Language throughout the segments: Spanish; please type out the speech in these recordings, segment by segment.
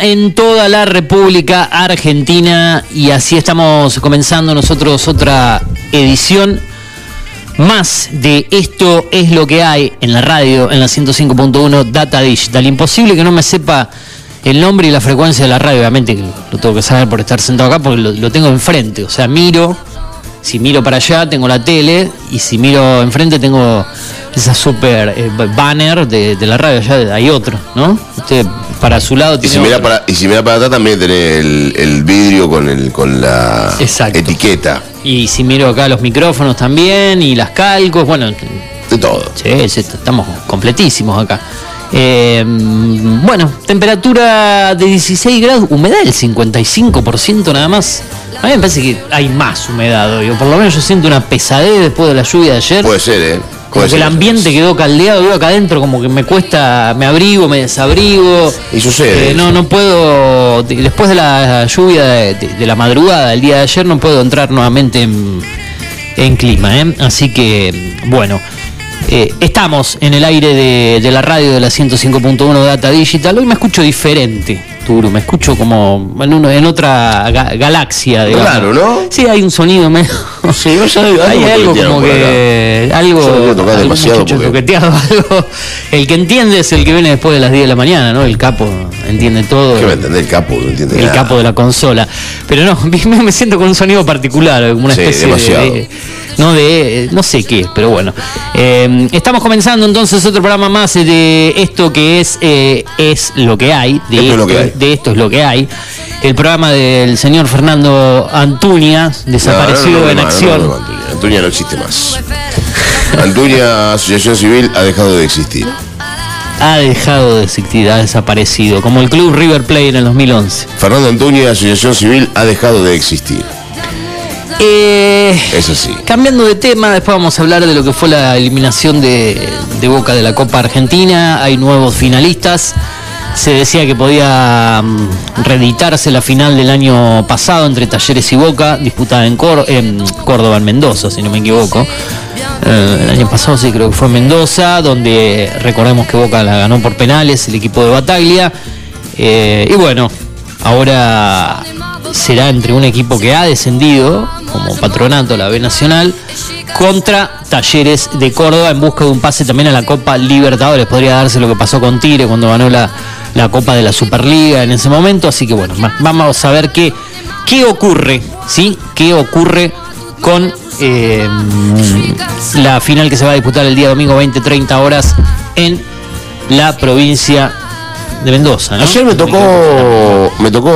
en toda la República Argentina y así estamos comenzando nosotros otra edición más de esto es lo que hay en la radio en la 105.1 Data Digital. Imposible que no me sepa el nombre y la frecuencia de la radio, obviamente que lo tengo que saber por estar sentado acá porque lo, tengo enfrente, o sea, miro, si miro para allá tengo la tele y si miro enfrente tengo esa super eh, banner de, de la radio, allá hay otro, ¿no? Usted para su lado Y tiene si, mira para, y si mira para atrás también tenés el, el vidrio con, el, con la Exacto. etiqueta. Y si miro acá los micrófonos también y las calcos, bueno, De todo. sí, estamos completísimos acá. Eh, bueno, temperatura de 16 grados, humedad del 55% nada más. A mí me parece que hay más humedad hoy, o por lo menos yo siento una pesadez después de la lluvia de ayer. Puede ser, ¿eh? Como que el ambiente quedó caldeado, yo acá adentro como que me cuesta, me abrigo, me desabrigo. Y sucede Eh, no, no puedo, de- después de la lluvia de, de- de la madrugada del día de ayer, no puedo entrar nuevamente en, en clima. ¿eh? Así que, bueno, eh, estamos en el aire de, de la radio de la 105.1 Data Digital. Hoy me escucho diferente, Turu, me escucho como en, uno, en otra ga- galaxia. digamos. Raro, ¿no? Sí, hay un sonido medio... Sí, yo ya- algo hay algo como que... Algo, Yo tocar demasiado porque- algo. El que entiende es el que viene después de las 10 de la mañana, ¿no? El capo entiende todo. ¿Qué va a entender el capo? No entiende el nada. capo de la consola. Pero no, me siento con un sonido particular, como una Sí, especie demasiado. de, de- No de. No sé qué, pero bueno. Eh, estamos comenzando entonces otro programa más de esto que es eh, es lo que hay. De Esto es lo que hay. de esto es lo que hay. El programa del señor Fernando Antuña, desaparecido No, no, no, en acción. Antuña. Antuña no existe más. Antuña Asociación Civil ha dejado de existir. Ha dejado de existir, ha desaparecido, como el club River Plate en el 2011. Fernando Antuña Asociación Civil ha dejado de existir. Eh, Es así. Cambiando de tema, después vamos a hablar de lo que fue la eliminación de, de Boca de la Copa Argentina. Hay nuevos finalistas. Se decía que podía mm, reeditarse la final del año pasado entre Talleres y Boca, disputada en, Cór- en Córdoba, en Mendoza, si no me equivoco. Eh, el año pasado sí creo que fue en Mendoza, donde recordemos que Boca la ganó por penales, el equipo de Bataglia. Eh, y bueno, ahora será entre un equipo que ha descendido, como patronato, la B Nacional, contra Talleres de Córdoba en busca de un pase también a la Copa Libertadores. Podría darse lo que pasó con Tigre cuando ganó la, la Copa de la Superliga en ese momento. Así que bueno, va- vamos a ver qué, qué ocurre, ¿sí? ¿Qué ocurre con eh, la final que se va a disputar el día domingo 20-30 horas en la provincia de Mendoza, ¿no? Ayer me tocó, me tocó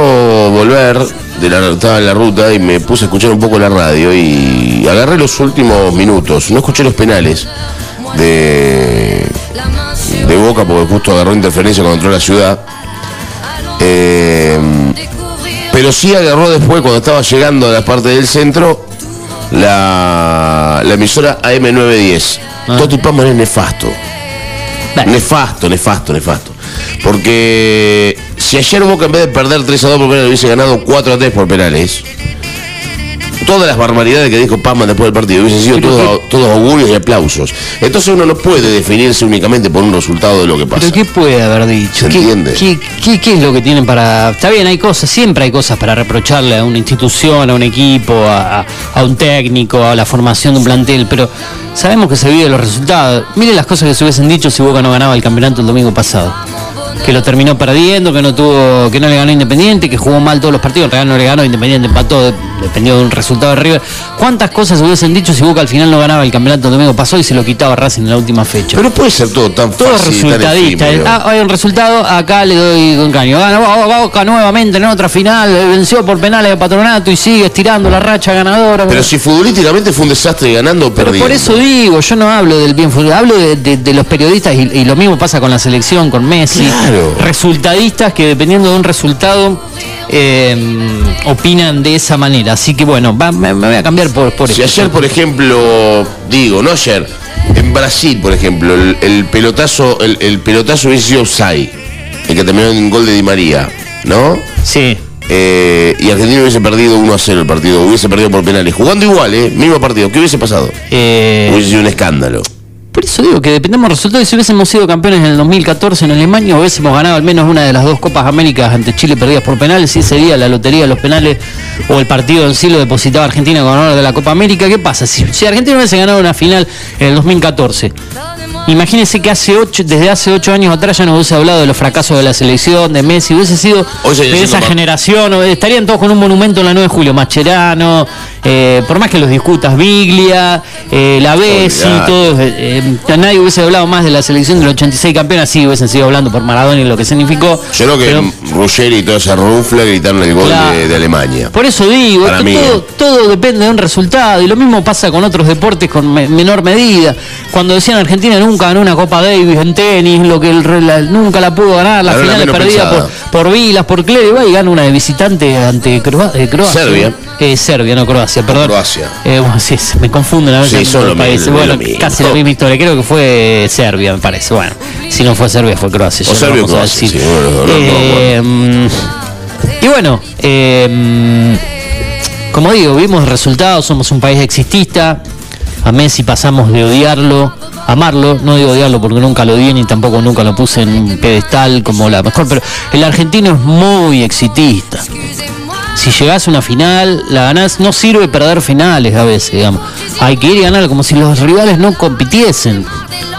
volver, de la, estaba en la ruta y me puse a escuchar un poco la radio y agarré los últimos minutos. No escuché los penales de, de Boca porque justo agarró interferencia cuando entró a la ciudad. Eh, pero sí agarró después, cuando estaba llegando a la parte del centro, la, la emisora AM910. Ah. Toti Pamman es nefasto. Nefasto, nefasto, nefasto. Porque si ayer Boca en vez de perder 3 a 2 por penales hubiese ganado 4 a 3 por penales, todas las barbaridades que dijo Pama después del partido hubiesen sido todos, todos augurios y aplausos. Entonces uno no puede definirse únicamente por un resultado de lo que pasa. ¿Pero qué puede haber dicho? ¿Se ¿Qué, entiende? qué, qué- qué es lo que tienen para...? Está bien, hay cosas, siempre hay cosas para reprocharle a una institución, a un equipo, a, a- un técnico, a la formación de un plantel, pero sabemos que se vive los resultados. Miren las cosas que se hubiesen dicho si Boca no ganaba el campeonato el domingo pasado. Que lo terminó perdiendo, que no tuvo, que no le ganó Independiente, que jugó mal todos los partidos, realidad no le ganó Independiente, empató, de- dependió de un resultado de River. ¿Cuántas cosas se hubiesen dicho si Boca al final no ganaba el campeonato el domingo pasado y se lo quitaba Racing en la última fecha? Pero puede ser todo tan Todo fácil, resultadista. Ah, hay un resultado, acá le doy con caño. Gana Bo- Boca nuevamente en otra final, venció por penales de patronato y sigue estirando la racha ganadora. Pero si futbolísticamente fue un desastre ganando o Pero por eso digo, yo no hablo del bien fútbol, hablo de, de- de los periodistas y, y lo mismo pasa con la selección, con Messi. Claro. Resultadistas que dependiendo de un resultado eh, opinan de esa manera. Así que bueno, va- me, me voy a cambiar por, por Si esto. ayer, por ejemplo, digo, no ayer, en Brasil, por ejemplo, el, el pelotazo, el, el pelotazo hubiese sido offside, el que terminó en gol de Di María, ¿no? Sí. Eh, y Argentina hubiese perdido 1 a 0 el partido, hubiese perdido por penales, jugando igual, ¿eh? Mismo partido, ¿qué hubiese pasado? Eh, Hubiese sido un escándalo. Eso digo que dependemos del resultado. Y si hubiésemos sido campeones en el 2014 en Alemania, hubiésemos ganado al menos una de las dos Copas Américas ante Chile perdidas por penales, sí sería la lotería de los penales o el partido en sí lo depositaba Argentina con honor de la Copa América. ¿Qué pasa? Si Argentina hubiese ganado una final en el 2014, imagínense que hace ocho, desde hace ocho años atrás ya no hubiese hablado de los fracasos de la selección, de Messi, hubiese sido de esa generación, o estarían todos con un monumento en la 9 de julio, Mascherano, eh, por más que los discutas, Biglia, eh, la Bessi, todos, eh, eh, nadie hubiese hablado más de la selección del 86 campeona, sí hubiesen seguido hablando por Maradona y lo que significó. Yo creo que pero- Ruggeri y toda esa rufla gritaron el gol de, de Alemania. por eso digo, Para esto mí, todo, todo depende de un resultado y lo mismo pasa con otros deportes con me- menor medida. Cuando decían Argentina nunca ganó una Copa Davis en tenis, lo que el la- nunca la pudo ganar, la finales menos perdidas por, pensada. por Vilas, por Clere, va y gana una de visitante ante Croa- eh, Croacia. Serbia. Eh, Serbia, no Croacia, perdón. Croacia. Eh, bueno, sí, me confunden a veces Sí, son los lo países. Bueno, lo mismo. casi la misma historia. Creo que fue Serbia, me parece. Bueno, si no fue Serbia, fue Croacia. O Serbia Croacia, sí, bueno, no, no, no, Eh, mm, y bueno, eh, mm, como digo, vimos el resultado, somos un país existista. A Messi pasamos de odiarlo, amarlo, no digo odiarlo porque nunca lo odié ni tampoco nunca lo puse en un pedestal como la mejor, pero el argentino es muy exitista. Si llegás a una final, la ganás, no sirve perder finales a veces, digamos. Hay que ir y ganar como si los rivales no compitiesen.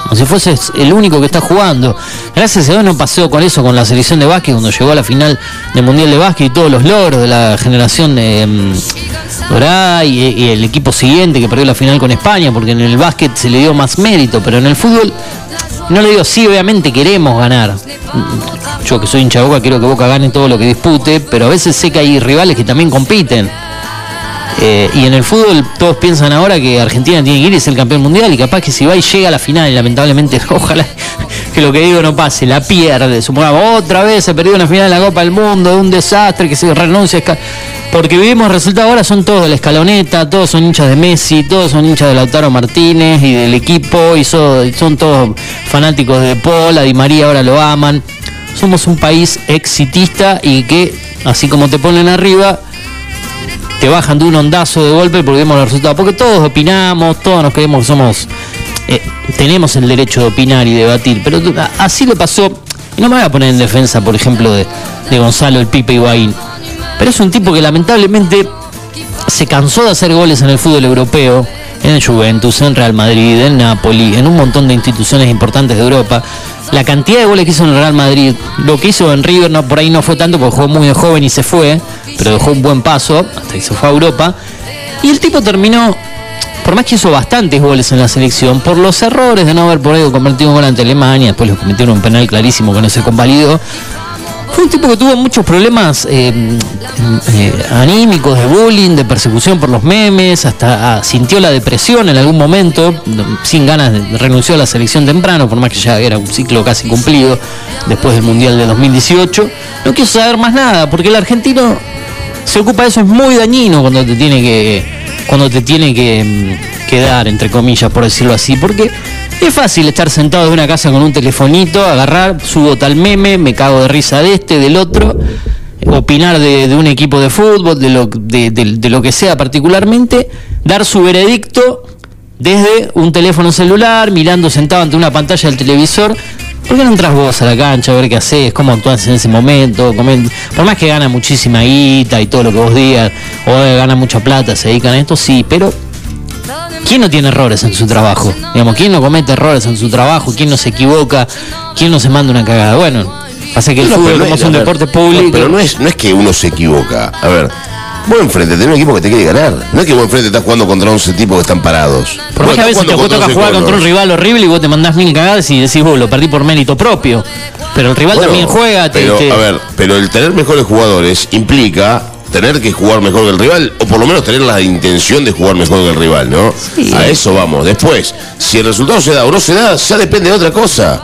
Como si fueses el único que está jugando. Gracias a Dios no pasó con eso con la selección de básquet cuando llegó a la final del Mundial de Básquet y todos los logros de la generación de dorada y, el equipo siguiente que perdió la final con España, porque en el básquet se le dio más mérito, pero en el fútbol no le digo, sí, obviamente queremos ganar. Yo que soy hincha Boca quiero que Boca gane todo lo que dispute, pero a veces sé que hay rivales que también compiten. Eh, y en el fútbol todos piensan ahora que Argentina tiene que ir y ser el campeón mundial y capaz que si va y llega a la final lamentablemente ojalá que lo que digo no pase, la pierde, supongamos otra vez se perdió una final de la Copa del Mundo, un desastre que se renuncia, porque vivimos el resultado ahora son todos de la escaloneta, todos son hinchas de Messi, todos son hinchas de Lautaro Martínez y del equipo y so- son todos fanáticos de Paul, Di María ahora lo aman. Somos un país exitista y que así como te ponen arriba, te bajan de un ondazo de golpe porque vemos los resultados. Porque todos opinamos, todos nos creemos que somos. Tenemos el derecho de opinar y debatir, pero así le pasó. Y no me voy a poner en defensa, por ejemplo, de, de Gonzalo el Pipe Higuaín. Pero es un tipo que lamentablemente se cansó de hacer goles en el fútbol europeo, en el Juventus, en Real Madrid, en Napoli, en un montón de instituciones importantes de Europa. La cantidad de goles que hizo en Real Madrid, lo que hizo en River no, por ahí no fue tanto porque jugó muy joven y se fue, pero dejó un buen paso hasta que se fue a Europa. Y el tipo terminó, por más que hizo bastantes goles en la selección, por los errores de no haber ahí convertido un gol ante Alemania, después le cometieron un penal clarísimo que no se convalidó. Fue un tipo que tuvo muchos problemas eh, eh, anímicos, de bullying, de persecución por los memes, hasta ah, sintió la depresión en algún momento, sin ganas, de, renunció a la selección temprano, por más que ya era un ciclo casi cumplido después del Mundial de 2018. No quiso saber más nada, porque el argentino se ocupa de eso, es muy dañino cuando te tiene que, cuando te tiene que, mm, que dar, entre comillas, por decirlo así, porque es fácil estar sentado en una casa con un telefonito, agarrar, subo tal meme, me cago de risa de este, del otro, opinar de, de un equipo de fútbol, de lo, de lo que sea particularmente, dar su veredicto desde un teléfono celular, mirando sentado ante una pantalla del televisor. ¿Por qué no entras vos a la cancha a ver qué haces, cómo actúas en ese momento? Por más que gana muchísima guita y todo lo que vos digas, o gana mucha plata, se dedican a esto, sí, pero ¿quién no tiene errores en su trabajo? Digamos, ¿quién no comete errores en su trabajo? ¿Quién no se equivoca? ¿Quién no se manda una cagada? Bueno, pasa que el No, fútbol, no como es- un deporte no, público. pero no es, no es que uno se equivoca. A ver, vos enfrente tenés un equipo que te quiere ganar. No es que vos enfrente estás jugando contra 11 tipos que están parados. Por más que a veces te toca contra jugar 11 contra un rival horrible y vos te mandás mil cagadas y decís, vos lo perdí por mérito propio. Pero el rival Bueno, también juega, te- Pero, te- a ver, pero el tener mejores jugadores implica tener que jugar mejor que el rival, o por lo menos tener la intención de jugar mejor que el rival, ¿no? Sí. A eso vamos. Después, si el resultado se da o no se da, ya depende de otra cosa.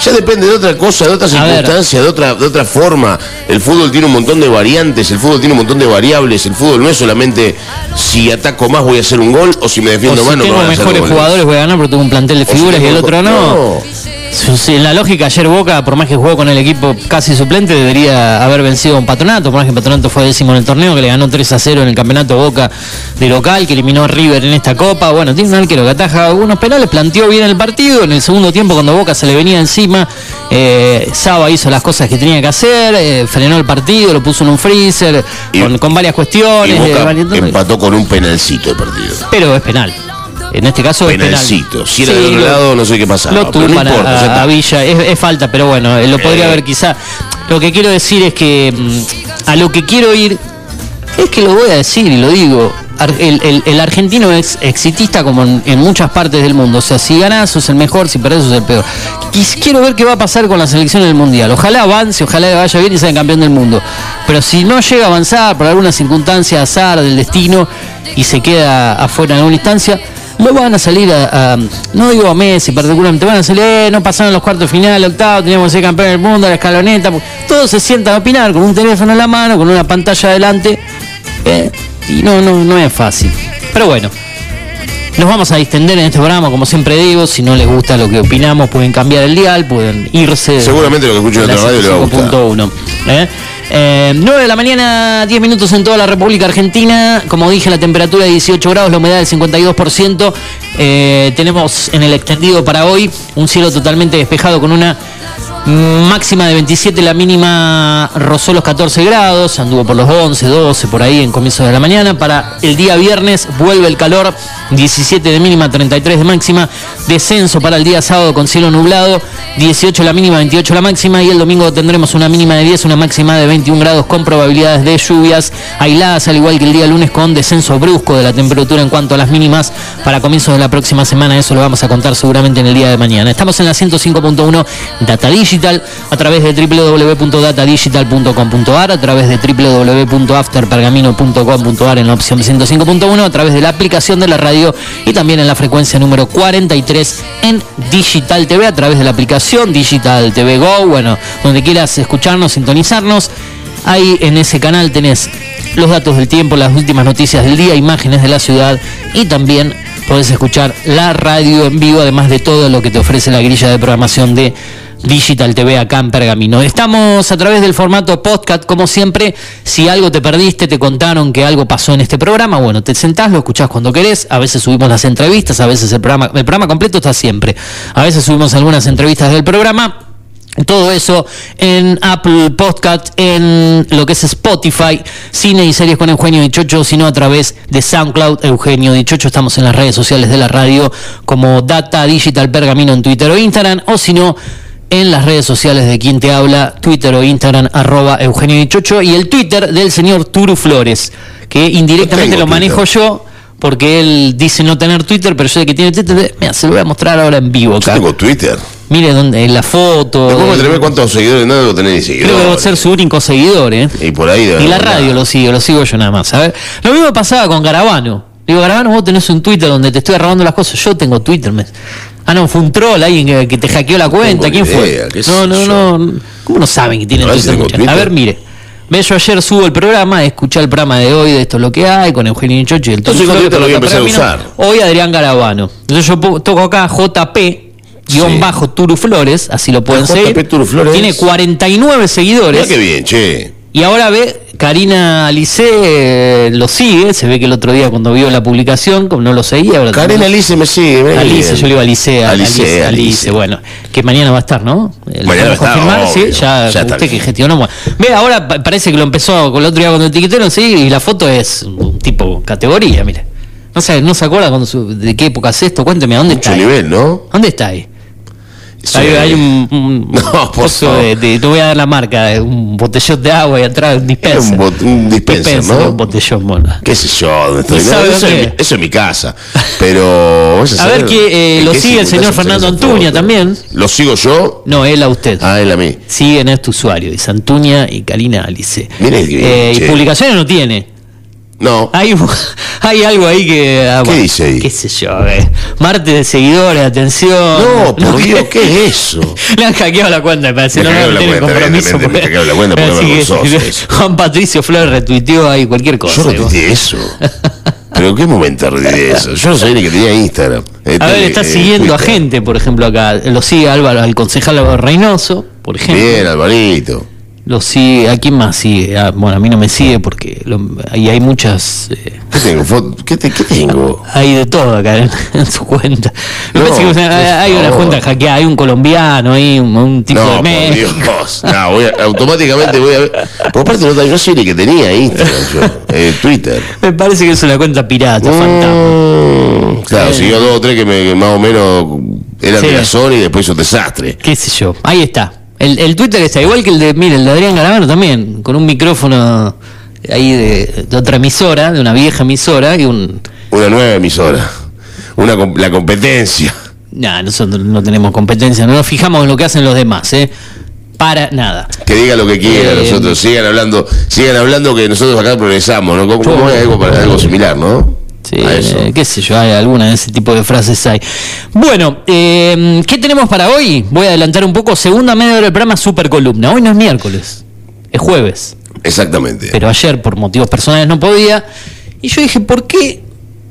Ya depende de otra cosa, de otra A circunstancia, de otra, de otra forma. El fútbol tiene un montón de variantes, el fútbol tiene un montón de variables. El fútbol no es solamente si ataco más voy a hacer un gol o si me O defiendo si más no me tengo van a hacer mejores jugadores voy a ganar porque tengo un plantel de O si figuras y el otro no. Si En la lógica, ayer Boca, por más que jugó con el equipo casi suplente, debería haber vencido a un Patronato. Por más que Patronato fue décimo en el torneo, que le ganó 3 a 0 en el campeonato Boca de local, que eliminó a River en esta copa. Bueno, tiene un arquero que ataja algunos penales, planteó bien el partido. En el segundo tiempo, cuando Boca se le venía encima, eh, Saba hizo las cosas que tenía que hacer, eh, frenó el partido, lo puso en un freezer, Y- con, con varias cuestiones. Boca varios- empató con un penalcito el partido. pero es penal. En este caso es penal. Penalcito. Si era Sí, del otro lo- lado, no sé qué pasaba. Lo pero no a- importa, a, a Villa, es, es falta, pero bueno, eh, lo podría Eh. haber quizá. Lo que quiero decir es que mm, a lo que quiero ir es que lo voy a decir y lo digo. El, el- el argentino es exitista como en, en muchas partes del mundo. O sea, si ganás sos el mejor, si perdés sos el peor. Quis- quiero ver qué va a pasar con la selección del mundial. Ojalá avance, ojalá vaya bien y sea campeón del mundo. Pero si no llega a avanzar por alguna circunstancia azar del destino y se queda afuera en alguna instancia, lo van a salir a, a- no digo a Messi particularmente, van a salir, eh, no pasaron los cuartos finales, octavo, teníamos que ser campeón del mundo, la escaloneta, todos se sientan a opinar con un teléfono en la mano, con una pantalla adelante, eh, y no, no, no es fácil. Pero bueno, nos vamos a distender en este programa, como siempre digo, si no les gusta lo que opinamos, pueden cambiar el dial, pueden irse. Seguramente lo que escuchen en otra la radio le va a gustar. 105.1, ¿eh? Eh, 9 de la mañana, 10 minutos en toda la República Argentina. Como dije, la temperatura de 18 grados, la humedad del 52%. Eh, tenemos en el extendido para hoy un cielo totalmente despejado con una máxima de 27, la mínima rozó los 14 grados, anduvo por los 11, 12 por ahí en comienzo de la mañana. Para el día viernes vuelve el calor, 17 de mínima, 33 de máxima. Descenso para el día sábado con cielo nublado, 18 la mínima, 28 la máxima. Y el domingo tendremos una mínima de 10, una máxima de 21 grados con probabilidades de lluvias aisladas, al igual que el día lunes con descenso brusco de la temperatura en cuanto a las mínimas para comienzos de la próxima semana. Eso lo vamos a contar seguramente en el día de mañana. Estamos en la 105.1 Data Digital a través de www.datadigital.com.ar, a través de www.afterpergamino.com.ar en la opción 105.1, a través de la aplicación de la radio y también en la frecuencia número 43 en Digital TV, a través de la aplicación Digital TV Go, bueno, donde quieras escucharnos, sintonizarnos. Ahí en ese canal tenés los datos del tiempo, las últimas noticias del día, imágenes de la ciudad y también podés escuchar la radio en vivo, además de todo lo que te ofrece la grilla de programación de Digital TV acá en Pergamino. Estamos a través del formato podcast, como siempre. Si algo te perdiste, te contaron que algo pasó en este programa, bueno, te sentás, lo escuchás cuando querés. A veces subimos las entrevistas, a veces el programa, el programa completo está siempre. A veces subimos algunas entrevistas del programa. Todo eso en Apple Podcast, en lo que es Spotify, cine y series con Eugenio Dichocho, sino a través de SoundCloud, Eugenio Dichocho. Estamos en las redes sociales de la radio como Data Digital Pergamino en Twitter o Instagram, o si no, en las redes sociales de quien te habla, Twitter o Instagram, arroba Eugenio Dichocho, y el Twitter del señor Turu Flores, que indirectamente lo manejo Twitter. yo. Porque él dice no tener Twitter, pero yo de que tiene Twitter, mira, se lo voy a mostrar ahora en vivo Yo acá. tengo Twitter. Mire dónde, en la foto. Atrevé cuántos seguidores no debo tener ni Creo que seguidores. debo ser su único seguidor, ¿eh? Y por ahí Y la radio nada. lo sigo, lo sigo yo nada más. A ver, lo mismo pasaba con Garabano. Digo, Garabano, vos tenés un Twitter donde te estoy robando las cosas. Yo tengo Twitter. me- Ah, no, fue un troll, alguien que, te hackeó la cuenta. ¿Quién fue? no, no, yo. no. ¿Cómo no saben que tienen Twitter? muchachos? A Twitter. ver, mire. Ve, yo ayer subo el programa, escuché el programa de hoy de esto es lo que hay, con Eugenio Chocho y el Entonces, Twitter lo voy a empezar a usar. Hoy Adrián Garabano. Entonces yo toco acá JP. Guión Sí. bajo Turu Flores, así lo pueden seguir. Tiene 49 seguidores. Mirá qué bien, che. Y ahora ve, Karina Alice eh, lo sigue, se ve que el otro día cuando vio la publicación, como no lo seguía, ahora Karina Alice me sigue. Alice, bien. yo le digo Alice, Alice, Alice, Alice, Alice. bueno, que mañana va a estar, ¿no? ¿lo Mañana podemos va a estar, confirmar? obvio. Sí, ya, usted que gestionó. bueno. Ve, ahora pa- parece que lo empezó con el otro día cuando etiquetaron, sí, y la foto es un tipo categoría, mire. No se, no se acuerda cuando su- de qué época es esto, cuénteme, ¿a dónde Mucho está? ahí? nivel, ¿no? ¿Dónde está ahí? Hay, un, un No, favor. de, de- te voy a dar la marca, un botellón de agua y atrás un dispenser. un un dispenser, ¿no? Un botellón, bueno. qué sé yo, dónde estoy. ¿Y No, sabe eso, es, mi- eso es mi casa. Pero. A saber ver que eh, en lo sigue el señor Fernando Antuña también. ¿Lo sigo yo? No, él a usted. Ah, él a mí. Siguen a este usuario, dice Antuña y Karina Alice. Mire Eh, y publicaciones no tiene. No. Hay, hay algo ahí que. ah, ¿Qué dice ahí? ¿Qué sé yo? eh, Martes de seguidores, atención. No, por Dios, ¿qué es eso? Le han hackeado la cuenta, me parece. Me No, no, cuenta, compromiso. me porque- hackearon la cuenta, porque vergonzoso. Juan Patricio Flores retuiteó ahí cualquier cosa. Yo retuiteé eso. ¿Pero en qué momento retuiteé eso? Yo no sabía ni que tenía Instagram. Eh, A ver, tele- está eh, siguiendo a gente, por ejemplo, acá. Lo sigue Álvaro, al concejal Álvaro Reynoso, por ejemplo. Bien, Alvarito. Lo sigue, ¿a quién más sigue? Ah, bueno, a mí no me sigue porque lo- ahí hay muchas. eh, ¿Qué tengo? ¿Qué, te- qué tengo? hay de todo acá en, en su cuenta. Me No, parece que o sea, por hay una cuenta hackeada, hay un colombiano, hay un, un tipo No, de México. Dios. No, voy a- automáticamente voy a ver. Por parte, no, no sé ni que tenía Instagram yo. Eh, Twitter. Me parece que es una cuenta pirata, fantasma. Mm, claro, siguió dos o tres que, me- que más o menos eran Sí. de la Sony y después hizo desastre. qué sé yo. Ahí está. El, el Twitter está igual que el de, mire, el de Adrián Garavano también, con un micrófono ahí de, de otra emisora, de una vieja emisora, y un... Una nueva emisora. Una, la competencia. Nah, nosotros no tenemos competencia, no nos fijamos en lo que hacen los demás, ¿eh? Para nada. Que diga lo que quiera, Eh, nosotros sigan hablando, sigan hablando que nosotros acá progresamos, ¿no? Como, algo, para- algo similar, ¿no? Sí, eh, qué sé yo, hay alguna de ese tipo de frases hay. Bueno, eh, ¿qué tenemos para hoy? Voy a adelantar un poco. Segunda media hora del programa Super Columna. Hoy no es miércoles, es jueves. Exactamente. Pero ayer, por motivos personales, no podía. Y yo dije, ¿por qué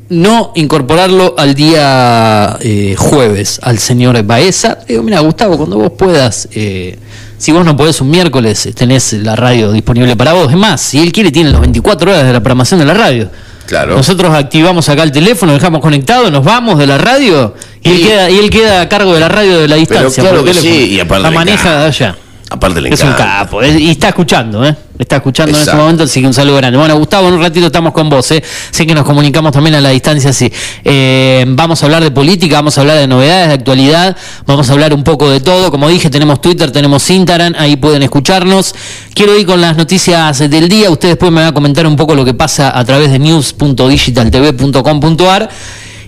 no incorporarlo al día eh, jueves al señor Baeza? Digo, mira, Gustavo, cuando vos puedas, eh, si vos no podés un miércoles, tenés la radio disponible para vos. Es más, si él quiere, tiene las 24 horas de la programación de la radio. Claro. Nosotros activamos acá el teléfono, dejamos conectado, nos vamos de la radio y, él, queda, y él queda a cargo de la radio de la distancia. claro que sí, y aparte la maneja de allá. Aparte le Es un capo, y está escuchando, ¿eh? Está escuchando en este momento, así que un saludo grande. Bueno, Gustavo, en un ratito estamos con vos, ¿eh? Sé que nos comunicamos también a la distancia, sí. Eh, vamos a hablar de política, vamos a hablar de novedades, de actualidad, vamos a hablar un poco de todo. Como dije, tenemos Twitter, tenemos Instagram, ahí pueden escucharnos. Quiero ir con las noticias del día, ustedes después me van a comentar un poco lo que pasa a través de news.digitaltv.com.ar.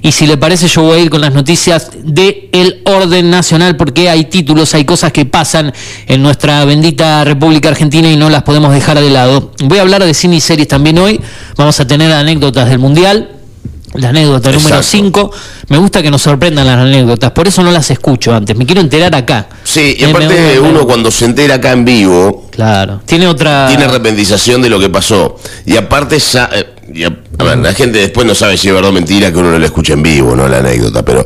Y si le parece, yo voy a ir con las noticias del el orden nacional, porque hay títulos, hay cosas que pasan en nuestra bendita República Argentina y no las podemos dejar de lado. Voy a hablar de cine y series también hoy. Vamos a tener anécdotas del Mundial. La anécdota número Exacto. 5. Me gusta que nos sorprendan las anécdotas, por eso no las escucho antes. Me quiero enterar acá. Sí, y aparte uno cuando se entera acá en vivo, Claro. Tiene otra. tiene arrepentización de lo que pasó. Y aparte, eh, y a, a ver, la gente después no sabe si es verdad o mentira que uno no la escucha en vivo, ¿no? La anécdota, pero...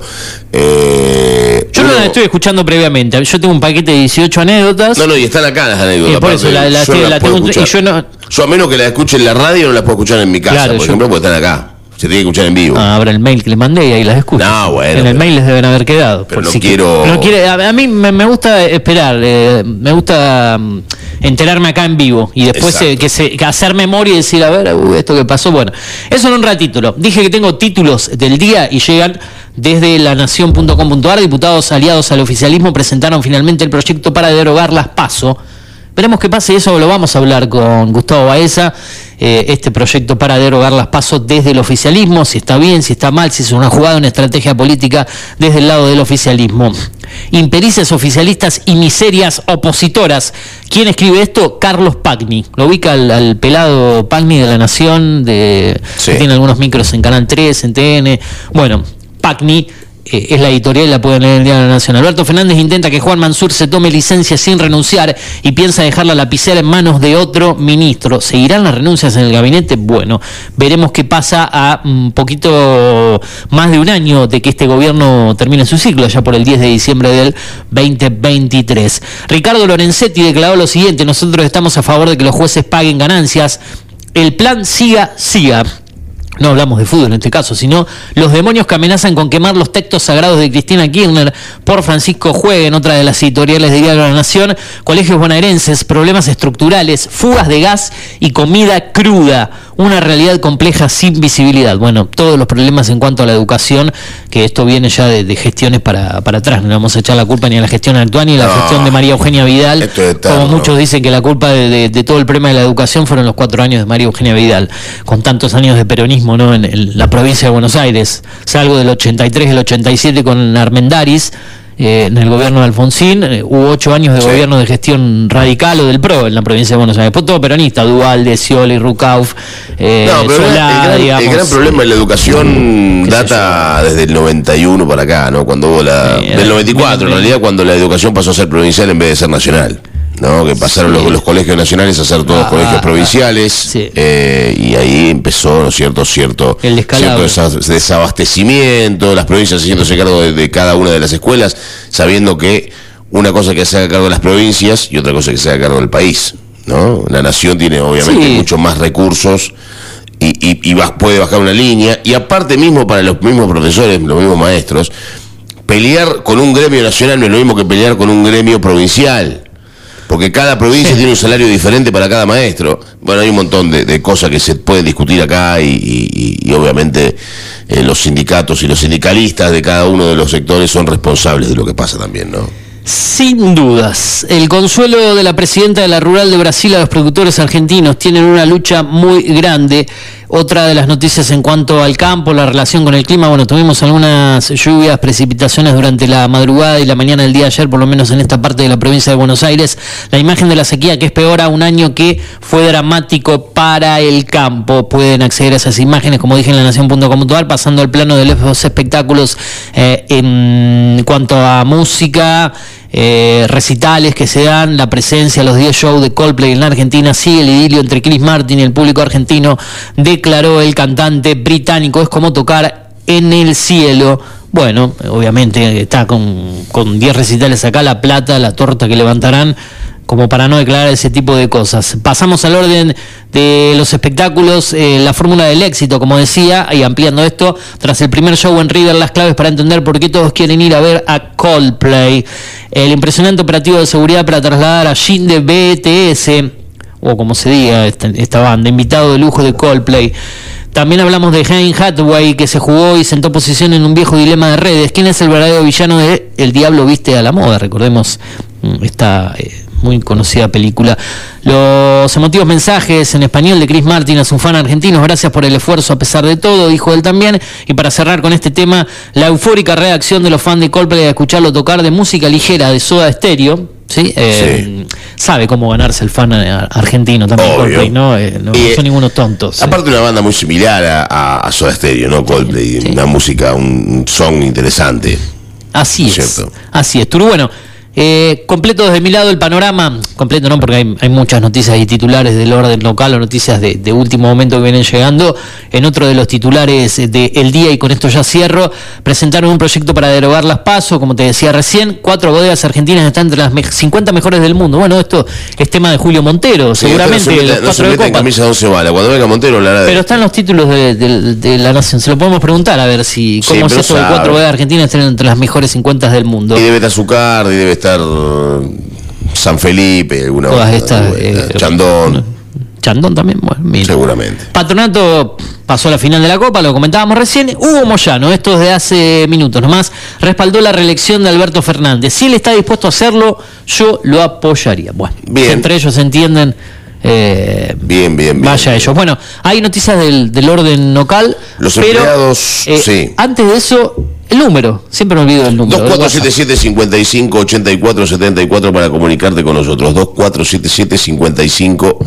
eh, Yo no las estoy escuchando previamente. Yo tengo un paquete de 18 anécdotas. No, no, y están acá las anécdotas. Eh, por eso, la- la- yo no la tengo- y yo no- Yo a menos que la escuche en la radio, no las puedo escuchar en mi casa, Claro, por yo- ejemplo, porque están acá. Se tiene que escuchar en vivo. Ah, habrá el mail que le mandé y ahí las escucho. No, bueno, En el pero- mail les deben haber quedado. pero no si quiero- no quiere, a, mí me, me gusta esperar, eh, me gusta mm, enterarme acá en vivo y después eh, que se, que hacer memoria y decir, a ver, uh, esto que pasó. Bueno, eso en un ratito. Dije que tengo títulos del día y llegan desde lanación.com.ar. Diputados aliados al oficialismo presentaron finalmente el proyecto para derogar las PASO. Veremos qué pasa y eso lo vamos a hablar con Gustavo Baeza, eh, este proyecto para derogar las pasos desde el oficialismo, si está bien, si está mal, si es una jugada, una estrategia política desde el lado del oficialismo. Impericias oficialistas y miserias opositoras. ¿Quién escribe esto? Carlos Pagni. Lo ubica al, al pelado Pagni de la Nación, de, Sí. que tiene algunos micros en Canal 3, en TN. Bueno, Pagni eh, es la editorial, la pueden leer en el Diario Nacional. Alberto Fernández intenta que Juan Mansur se tome licencia sin renunciar y piensa dejar la lapicera en manos de otro ministro. ¿Seguirán las renuncias en el gabinete? Bueno, veremos qué pasa a un poquito más de un año de que este gobierno termine su ciclo, ya por el 10 de diciembre del 2023. Ricardo Lorenzetti declaró lo siguiente, nosotros estamos a favor de que los jueces paguen ganancias. El plan siga, siga no hablamos de fútbol en este caso, sino los demonios que amenazan con quemar los textos sagrados de Cristina Kirchner. Por Francisco Juegue en otra de las editoriales de Diario de la Nación, colegios bonaerenses, problemas estructurales, fugas de gas y comida cruda, una realidad compleja sin visibilidad. Bueno, todos los problemas en cuanto a la educación, que esto viene ya de, de gestiones para, para atrás, no le vamos a echar la culpa ni a la gestión actual ni a la No. gestión de María Eugenia Vidal, es como muchos dicen que la culpa de, de- de todo el problema de la educación fueron los cuatro años de María Eugenia Vidal, con tantos años de peronismo ¿no? en, en la provincia de Buenos Aires, salgo del 83 y el 87 con Armendaris, eh, en el gobierno de Alfonsín, eh, hubo ocho años de Sí. gobierno de gestión radical o del PRO en la provincia de Buenos Aires. Después todo peronista, Dualde, Scioli, Rucauf, eh, No, pero Solá, el, gran, el digamos. gran problema de la educación qué sé data desde el 91 para acá, ¿no? Cuando hubo la. Del 94, en realidad, cuando la educación pasó a ser provincial en vez de ser nacional. ¿No? Que pasaron los, los colegios nacionales a ser todos Ah, colegios ah, provinciales. sí. eh, y ahí empezó, ¿no es cierto? Cierto, El cierto desa- desabastecimiento, las provincias haciéndose cargo de, de cada una de las escuelas, sabiendo que una cosa que se haga cargo de las provincias y otra cosa que se haga cargo del país. ¿no? La nación tiene obviamente Sí. mucho más recursos y, y- y baj- puede bajar una línea. Y aparte mismo para los mismos profesores, los mismos maestros, pelear con un gremio nacional no es lo mismo que pelear con un gremio provincial. Porque cada provincia tiene un salario diferente para cada maestro. Bueno, hay un montón de, de cosas que se pueden discutir acá y, y- y obviamente eh, los sindicatos y los sindicalistas de cada uno de los sectores son responsables de lo que pasa también, ¿no? Sin dudas, el consuelo de la presidenta de la Rural de Brasil a los productores argentinos tienen una lucha muy grande. Otra de las noticias en cuanto al campo, la relación con el clima, bueno, tuvimos algunas lluvias, precipitaciones durante la madrugada y la mañana del día de ayer, por lo menos en esta parte de la provincia de Buenos Aires. La imagen de la sequía que es peor a un año que fue dramático para el campo. Pueden acceder a esas imágenes, como dije en la nación.com.ar, pasando al plano de los espectáculos eh, en cuanto a música eh, recitales que se dan, la presencia, los 10 shows de Coldplay en la Argentina, sigue el idilio entre Chris Martin y el público argentino, declaró el cantante británico, es como tocar en el cielo. Bueno, obviamente está con, con 10 recitales acá, la plata, la torta que levantarán, como para no declarar ese tipo de cosas. Pasamos al orden de los espectáculos, eh, la fórmula del éxito, como decía, y ampliando esto, tras el primer show en River, las claves para entender por qué todos quieren ir a ver a Coldplay. El impresionante operativo de seguridad para trasladar a Jin de BTS, o como se diga esta, esta banda, invitado de lujo de Coldplay. También hablamos de Jane Hathaway, que se jugó y sentó posición en un viejo dilema de redes. ¿Quién es el verdadero villano de El Diablo Viste a la Moda? Recordemos mm, esta eh, muy conocida película. Los emotivos mensajes en español de Chris Martin a su fan argentino. Gracias por el esfuerzo a pesar de todo, dijo él también. Y para cerrar con este tema, la eufórica reacción de los fans de Coldplay a escucharlo tocar de música ligera de Soda Stereo. ¿Sí? Eh, Sabe cómo ganarse el fan eh, argentino también, Obvio. Coldplay, ¿no? Eh, no, son ningunos tontos. ¿sí? Aparte una banda muy similar a, a, a Soda Stereo, ¿no? Coldplay, sí. una música, un song interesante. Así es. Cierto. Así es. Turu, bueno, eh, completo desde mi lado el panorama, completo no, porque hay, hay muchas noticias y titulares del orden local o noticias de, de último momento que vienen llegando. En otro de los titulares de El Día, y con esto ya cierro, presentaron un proyecto para derogar las PASO, como te decía recién, cuatro bodegas argentinas están entre las me- 50 mejores del mundo. Bueno, esto es tema de Julio Montero, Sí, seguramente no se meta, los no se cuatro de meta en Copa. camisa de once balas. Cuando venga Montero hablará de Pero están los títulos de, de- de la nación, se lo podemos preguntar a ver si Sí, cómo es eso de cuatro bodegas argentinas están entre las mejores 50 del mundo. Y debe estar Zucardi, debe estar eh, San Felipe, alguna todas otra, estas. alguna, eh, Chandón, Chandón también, bueno, mira. seguramente. Patronato pasó a la final de la Copa, lo comentábamos recién. Hugo Moyano, esto es de hace minutos nomás, respaldó la reelección de Alberto Fernández. Si él está dispuesto a hacerlo, yo lo apoyaría. Bueno, Bien. si entre ellos se entienden. eh, Bien, bien, bien. Vaya ellos. Bueno, hay noticias del, del orden local. Los pero, empleados, eh, sí. Antes de eso, el número. Siempre me olvido el número. del WhatsApp. 2477 55 84 74 para comunicarte con nosotros. 2477 55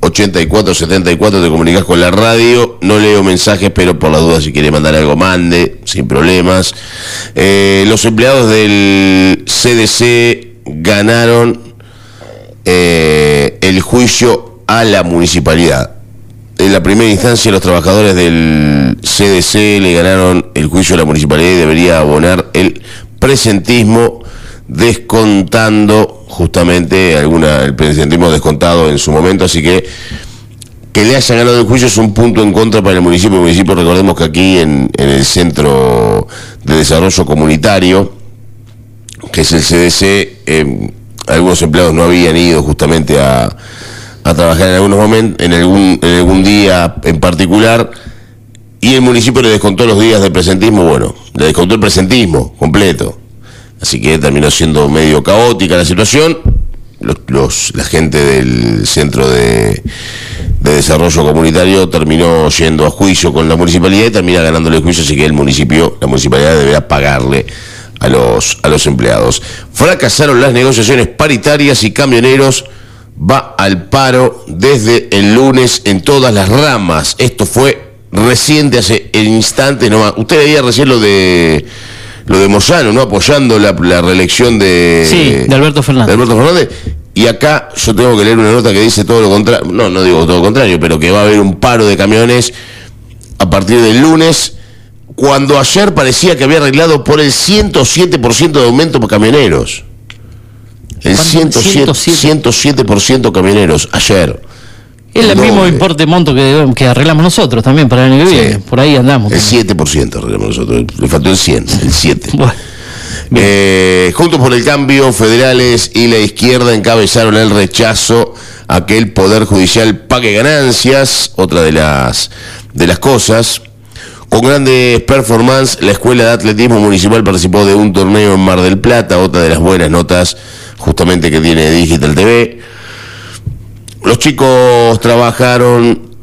84 74 te comunicas con la radio. No leo mensajes, pero por la duda si quiere mandar algo mande, sin problemas. Eh, los empleados del CDC ganaron eh, el juicio a la municipalidad. En la primera instancia, los trabajadores del CDC le ganaron el juicio a la municipalidad y debería abonar el presentismo descontando justamente alguna el presentismo descontado en su momento, así que que le hayan ganado el juicio es un punto en contra para el municipio. El municipio, recordemos que aquí en, el Centro de Desarrollo Comunitario, que es el CDC, eh, algunos empleados no habían ido justamente a, a trabajar en algunos momentos, en algún, día en particular, y el municipio le descontó los días de presentismo, bueno, le descontó el presentismo completo. Así que terminó siendo medio caótica la situación. Los, la gente del Centro de, de Desarrollo Comunitario terminó yendo a juicio con la municipalidad y termina ganándole juicio, así que el municipio, la municipalidad deberá pagarle a los, a los empleados. Fracasaron las negociaciones paritarias y camioneros va al paro desde el lunes en todas las ramas. Esto fue reciente, hace instantes nomás. Usted veía recién lo de lo de Moyano, ¿no? Apoyando la, reelección de, sí, de Alberto Fernández. De Alberto Fernández. Y acá yo tengo que leer una nota que dice todo lo contrario. No, no digo todo lo contrario, pero que va a haber un paro de camiones a partir del lunes, cuando ayer parecía que había arreglado por el 107% de aumento por camioneros. El 107%, 107 camioneros ayer. Es el mismo importe monto que, que, arreglamos nosotros también para el año que viene. Por ahí andamos. El 7% arreglamos nosotros. Le faltó el 100, el 7. Eh, juntos por el cambio, federales y la izquierda encabezaron el rechazo a que el Poder Judicial pague ganancias, otra de las, de las cosas. Con grandes performances, la Escuela de Atletismo Municipal participó de un torneo en Mar del Plata, otra de las buenas notas justamente que tiene Digital TV. Los chicos trabajaron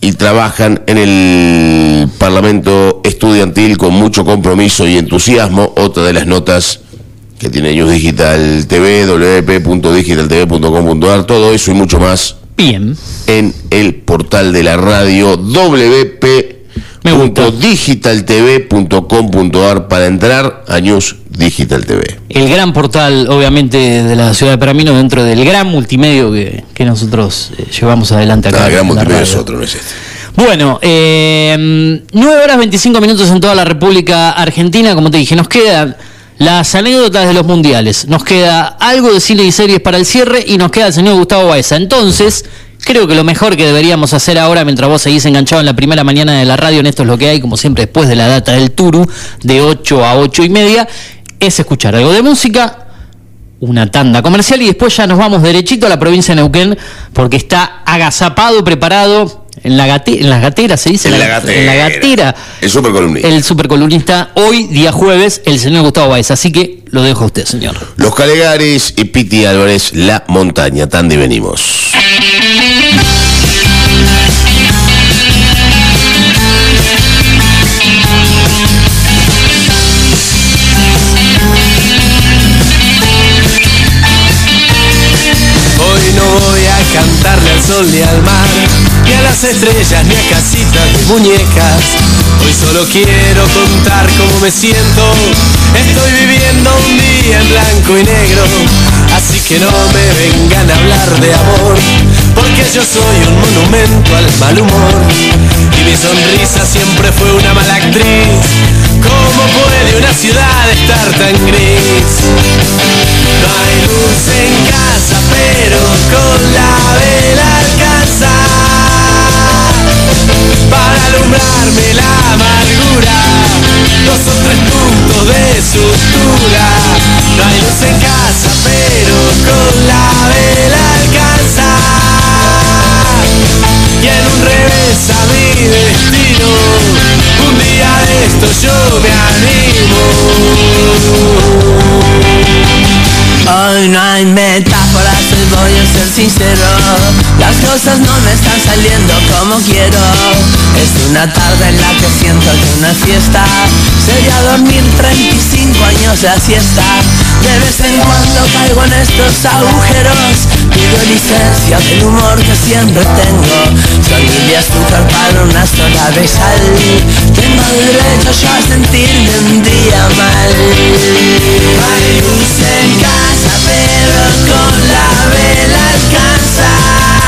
y trabajan en el Parlamento Estudiantil con mucho compromiso y entusiasmo. Otra de las notas que tiene News Digital TV, wp.digitaltv.com.ar, todo eso y mucho más. Bien. En el portal de la radio wp digitaltv.com.ar para entrar a News Digital TV. El gran portal, obviamente, de la ciudad de Peramino, dentro del gran multimedio que, nosotros eh, llevamos adelante acá. Ah, el gran multimedio es otro, no es este. Bueno, eh, 9 horas 25 minutos en toda la República Argentina, como te dije, nos quedan las anécdotas de los mundiales, nos queda algo de cine y series para el cierre y nos queda el señor Gustavo Baeza. Entonces, Creo que lo mejor que deberíamos hacer ahora, mientras vos seguís enganchado en la primera mañana de la radio, en esto es lo que hay, como siempre, después de la data del Turu, de 8 a 8 y media, es escuchar algo de música, una tanda comercial y después ya nos vamos derechito a la provincia de Neuquén, porque está agazapado, preparado. En la, en las gateras se dice. En la, gatera. En la gatera. El supercolumnista. El supercolumnista. Hoy, día jueves, el señor Gustavo Baez. Así que lo dejo a usted, señor. Los Calegares y Piti Álvarez, La Montaña. Tan venimos. Hoy no voy a cantarle al sol ni al mar, ni a las estrellas, ni a casitas de muñecas. Hoy solo quiero contar cómo me siento. Estoy viviendo un día en blanco y negro, así que no me vengan a hablar de amor, porque yo soy un monumento al mal humor. Y mi sonrisa siempre fue una mala actriz. ¿Cómo puede una ciudad estar tan gris? No hay luz en casa, pero con la vela para alumbrarme la amargura. Dos o tres puntos de sutura. No hay luz en casa, pero con la vela alcanza. Y en un revés a mi destino, un día de esto yo me animo. Hoy no hay metáforas, voy a ser sincero. Las cosas no me están saliendo como quiero. Es una tarde en la que siento que una fiesta. Sería dormir 35 años de siesta. De vez en cuando caigo en estos agujeros. Pido licencia del humor que siempre tengo. Soy mi azúcar para una sola vez al Tengo derecho yo a sentirme un día mal vela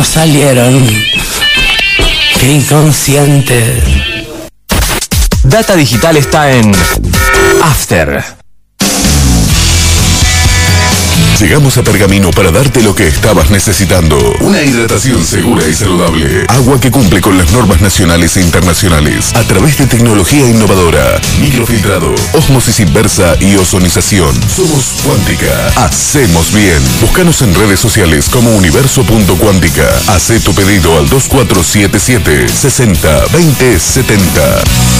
no salieron. Qué inconsciente. Data Digital está en After. Llegamos a Pergamino para darte lo que estabas necesitando. Una hidratación segura y saludable. Agua que cumple con las normas nacionales e internacionales. A través de tecnología innovadora. Microfiltrado, osmosis inversa y ozonización. Somos Cuántica. Hacemos bien. Búscanos en redes sociales como universo.cuántica. Haz tu pedido al 2477 60 20 70.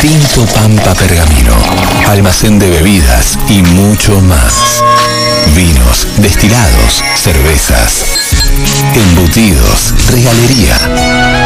Tinto Pampa Pergamino. Almacén de bebidas y mucho más. Vinos, destilados, cervezas, embutidos, regalería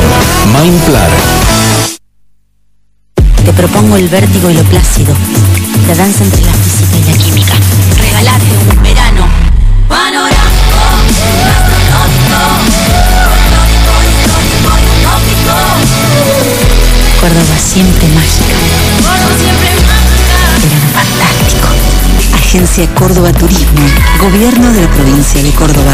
Mindplar. Te propongo el vértigo y lo plácido, la danza entre la física y la química. Regalate un verano panorámico, Córdoba siempre mágica. Verano fantástico. Agencia Córdoba Turismo, Gobierno de la provincia de Córdoba.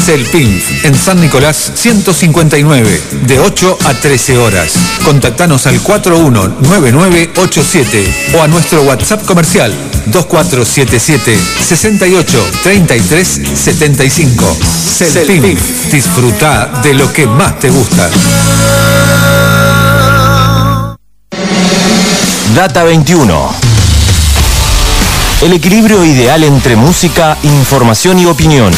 Celpin, en San Nicolás 159, de 8 a 13 horas. Contactanos al 419987 o a nuestro WhatsApp comercial 2477 68 33 75. Celpin, disfruta de lo que más te gusta. Data 21. El equilibrio ideal entre música, información y opinión.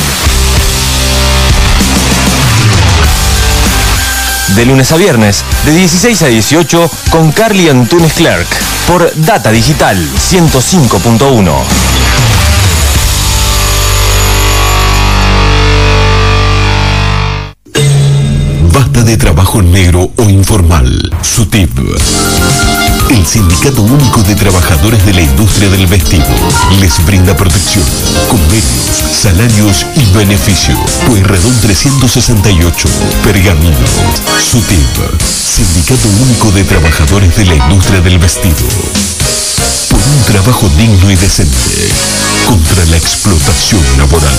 De lunes a viernes, de 16 a 18, con Carly Antunes Clerk, por Data Digital 105.1. De trabajo negro o informal. SUTIP. El Sindicato Único de Trabajadores de la Industria del Vestido les brinda protección, convenios, salarios y beneficio. Pueyrredón 368, Pergamino. SUTIP. Sindicato Único de Trabajadores de la Industria del Vestido. Por un trabajo digno y decente. Contra la explotación laboral.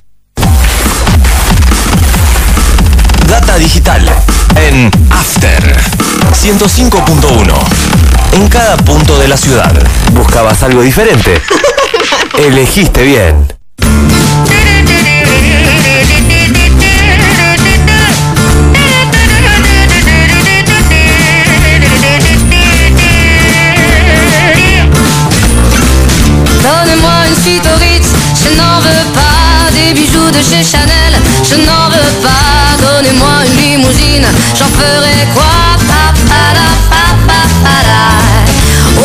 Digital en After 105.1. En cada punto de la ciudad. ¿Buscabas algo diferente? Elegiste bien. Donnez-moi une suite au Ritz, je n'en veux pas des bijoux de chez Chanel, je n'en veux pas. Donnez-moi j'en ferai quoi?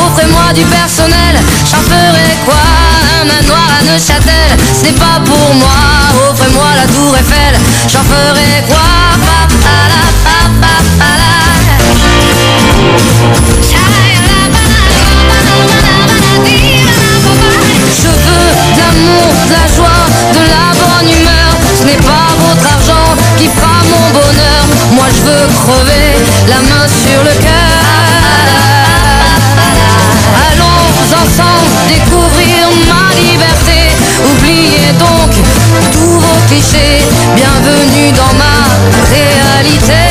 Offrez-moi du personnel, j'en ferai quoi? Un manoir à Neuchâtel, ce n'est pas pour moi. Offrez-moi la tour Eiffel, j'en ferai quoi? Veux crever la main sur le cœur. Allons ensemble découvrir ma liberté. Oubliez donc tous vos clichés. Bienvenue dans ma réalité.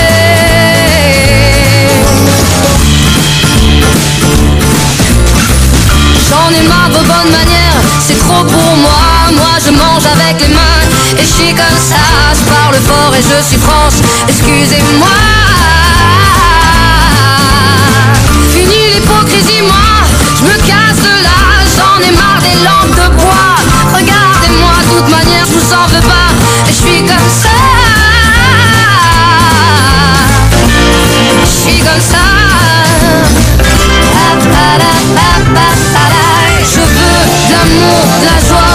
J'en ai marre de vos bonnes manières, c'est trop pour moi. Moi je mange avec les mains et je suis comme ça. Je parle fort et je suis franche, excusez-moi. Fini l'hypocrisie, moi, je me casse de là. J'en ai marre des lampes de bois. Regardez-moi, de toute manière, je vous en veux pas. Et je suis comme ça. Je suis comme ça. Je veux l'amour, la joie,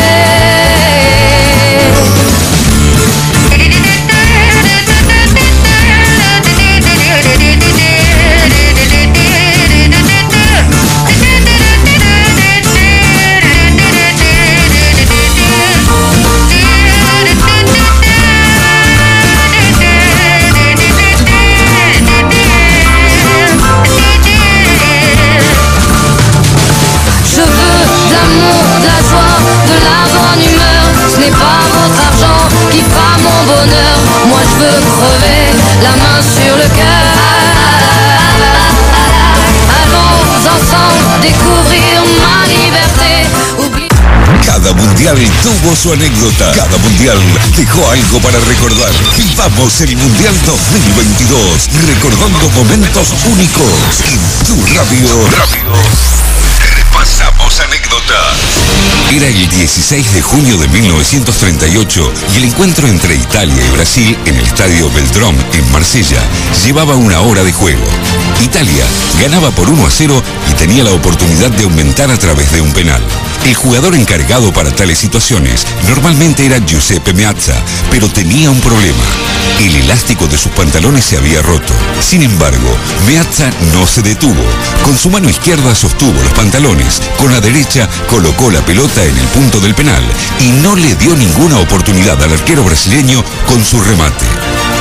Tuvo su anécdota. Cada mundial dejó algo para recordar. Vivamos el Mundial 2022, recordando momentos únicos. En tu radio. Repasamos anécdotas. Era el 16 de junio de 1938 y el encuentro entre Italia y Brasil en el estadio Beltrón en Marsella llevaba una hora de juego. Italia ganaba por 1 a 0 y tenía la oportunidad de aumentar a través de un penal. El jugador encargado para tales situaciones normalmente era Giuseppe Meazza, pero tenía un problema. El elástico de sus pantalones se había roto. Sin embargo, Meazza no se detuvo. Con su mano izquierda sostuvo los pantalones, con la derecha colocó la pelota en el punto del penal y no le dio ninguna oportunidad al arquero brasileño con su remate.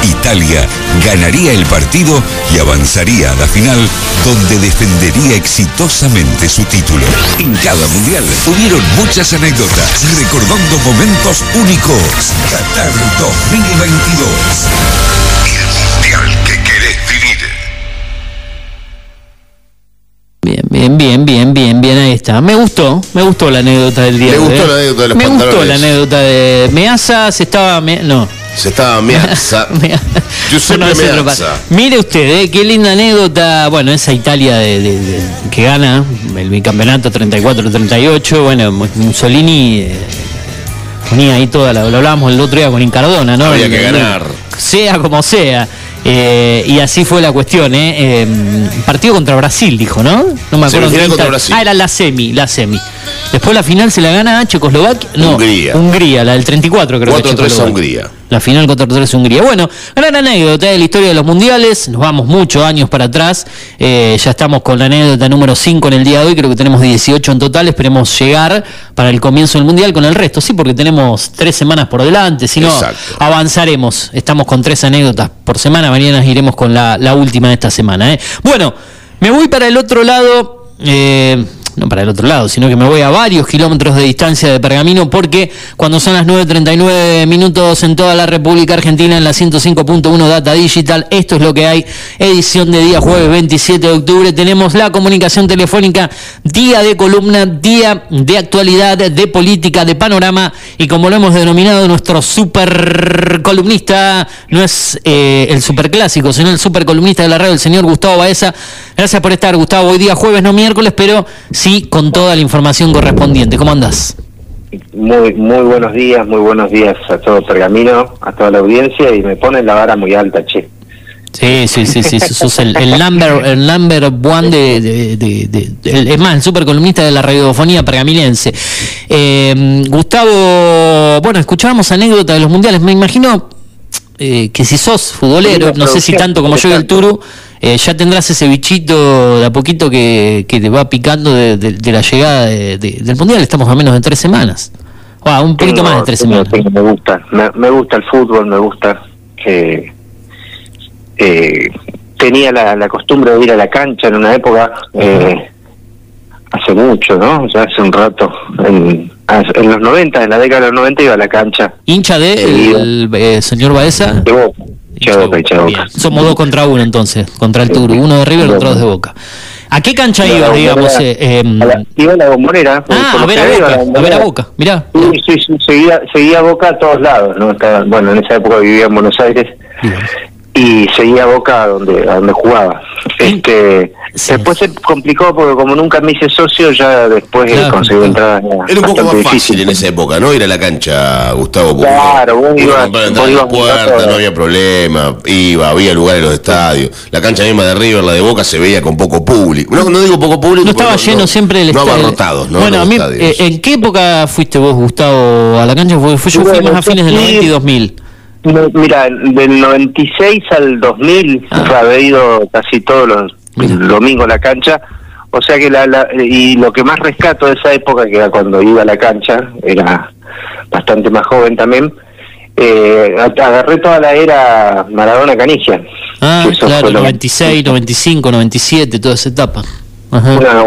Italia ganaría el partido y avanzaría a la final donde defendería exitosamente su título. En cada mundial hubieron muchas anécdotas recordando momentos únicos. Qatar 2022. El mundial que querés vivir. Bien, bien, bien, bien, bien, bien, ahí está. Me gustó, me gustó la anécdota del día. ¿Le de hoy, gustó ¿eh? la anécdota de los Me gustó la anécdota de Meaza, se estaba... me- No. Se estaba Meazza. Giuseppe No, Meazza. Mire usted, eh, qué linda anécdota. Bueno, esa Italia de, de- de- que gana el bicampeonato 34-38. Bueno, Mu- Mussolini eh, ponía ahí toda la. Lo hablábamos el otro día con Incardona, ¿no? Había El- que el- ganar. Sea como sea. Eh, y así fue la cuestión, ¿eh? Eh, Partido contra Brasil, dijo, ¿no? No me acuerdo. Contra Brasil. Ah, era la semi, la semi. Después la final se la gana Checoslovaquia. No, Hungría. Hungría, la del 34 creo que 4-3 a. Hungría. La final contra Torres Hungría. Bueno, gran anécdota de la historia de los mundiales, nos vamos muchos años para atrás, eh, ya estamos con la anécdota número 5 en el día de hoy, creo que tenemos 18 en total, esperemos llegar para el comienzo del mundial con el resto, sí, porque tenemos tres semanas por delante, si no, avanzaremos, estamos con tres anécdotas por semana, mañana iremos con la, la última de esta semana. ¿eh? Bueno, me voy para el otro lado. eh, no para el otro lado, sino que me voy a varios kilómetros de distancia de Pergamino porque cuando son las 9.39 minutos en toda la República Argentina en la 105.1 Data Digital, esto es lo que hay, edición de día jueves 27 de octubre, tenemos la comunicación telefónica, día de columna, día de actualidad, de política, de panorama y como lo hemos denominado nuestro super columnista, no es eh, el super clásico, sino el super columnista de la radio, el señor Gustavo Baeza. Gracias por estar, Gustavo. Hoy día jueves, no miércoles, pero sí con toda la información correspondiente. ¿Cómo andás? Muy, muy buenos días, muy buenos días a todo Pergamino, a toda la audiencia y me ponen la vara muy alta, che. Sí, sí, sí, sí, sos el, el number, el number one de, de- de- de- el- es más, el super columnista de la radiofonía pergaminense. Eh, Gustavo, bueno, escuchábamos anécdotas de los mundiales, me imagino eh, que si sos futbolero, no sé si tanto como yo y el Turu, eh, ya tendrás ese bichito de a poquito que, que te va picando de, de- de la llegada de- de- del mundial, estamos a menos de tres semanas. Ah, un poquito Tengo- más de tres tengo- semanas. tengo- me gusta, me, me gusta el fútbol, me gusta que eh, tenía la, la costumbre de ir a la cancha en una época, eh, hace mucho, ¿no? Ya hace un rato, en, hace- en los 90, en la década de los 90 iba a la cancha. ¿Hincha de el, eh, señor Baeza? De Boca, hincha de Boca, hincha de Boca. Somos dos contra uno entonces, contra el Turu, uno de River, otro de Boca. ¿A qué cancha Iba a ibas, la digamos? Eh, A la- Iba a la bombonera. ah, a ver a Boca, la a ver a Bombonera. Boca, mirá. Sí, sí, sí, seguía, seguía Boca a todos lados, ¿no? Estaba- bueno, en esa época vivía en Buenos Aires y seguía Boca a donde, a donde jugaba. Este, Después se complicó porque como nunca me hice socio, ya después Claro, conseguí entradas. era Era un poco más difícil. fácil en esa época, ¿no? Ir a la cancha, Gustavo. Claro, vos ibas- la ibas a puerta, no había problema, iba, había lugar en los estadios. La cancha misma de River, la de Boca, se veía con poco público. No, no digo poco público, No estaba lleno siempre el No estadio. abarrotados, ¿no? Bueno, a mí, eh, ¿en qué época fuiste vos, Gustavo, a la cancha? Porque fue- yo fui Bueno, más a fines del yo 90 y fui- 2000. Mira, del 96 al 2000 Ah. había ido casi todos los domingos a la cancha. O sea que la, la- y lo que más rescato de esa época, que era cuando iba a la cancha, era bastante más joven también, eh, agarré toda la era Maradona Canigia. Ah, eso claro, fue lo- 96, 95, 97, toda esa etapa. Ajá. una,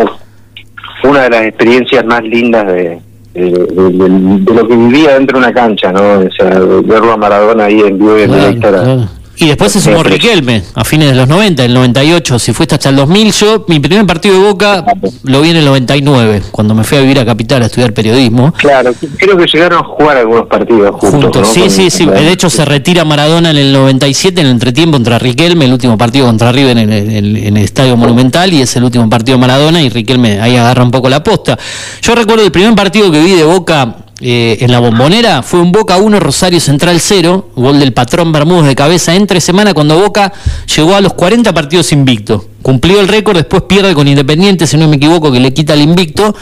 una de las experiencias más lindas de, de, de- de- de lo que vivía dentro de una cancha, ¿no? O sea, verlo a Maradona ahí en vivo y en Claro, directo era- claro. Y después se sumó Riquelme, a fines de los 90, el 98, si fuiste hasta el 2000, yo mi primer partido de Boca lo vi en el 99, cuando me fui a vivir a Capital a estudiar periodismo. Claro, creo que llegaron a jugar algunos partidos juntos. Juntos, ¿no? sí, Con- sí, sí. De hecho, se retira Maradona en el 97 en el entretiempo contra Riquelme, el último partido contra River en el, en- en el Estadio Monumental, y es el último partido de Maradona, y Riquelme ahí agarra un poco la posta. Yo recuerdo el primer partido que vi de Boca eh, en la bombonera, fue un Boca 1, Rosario Central 0, gol del patrón Bermúdez de cabeza entre semana, cuando Boca llegó a los 40 partidos invicto. Cumplió el récord, después pierde con Independiente, si no me equivoco, que le quita el invicto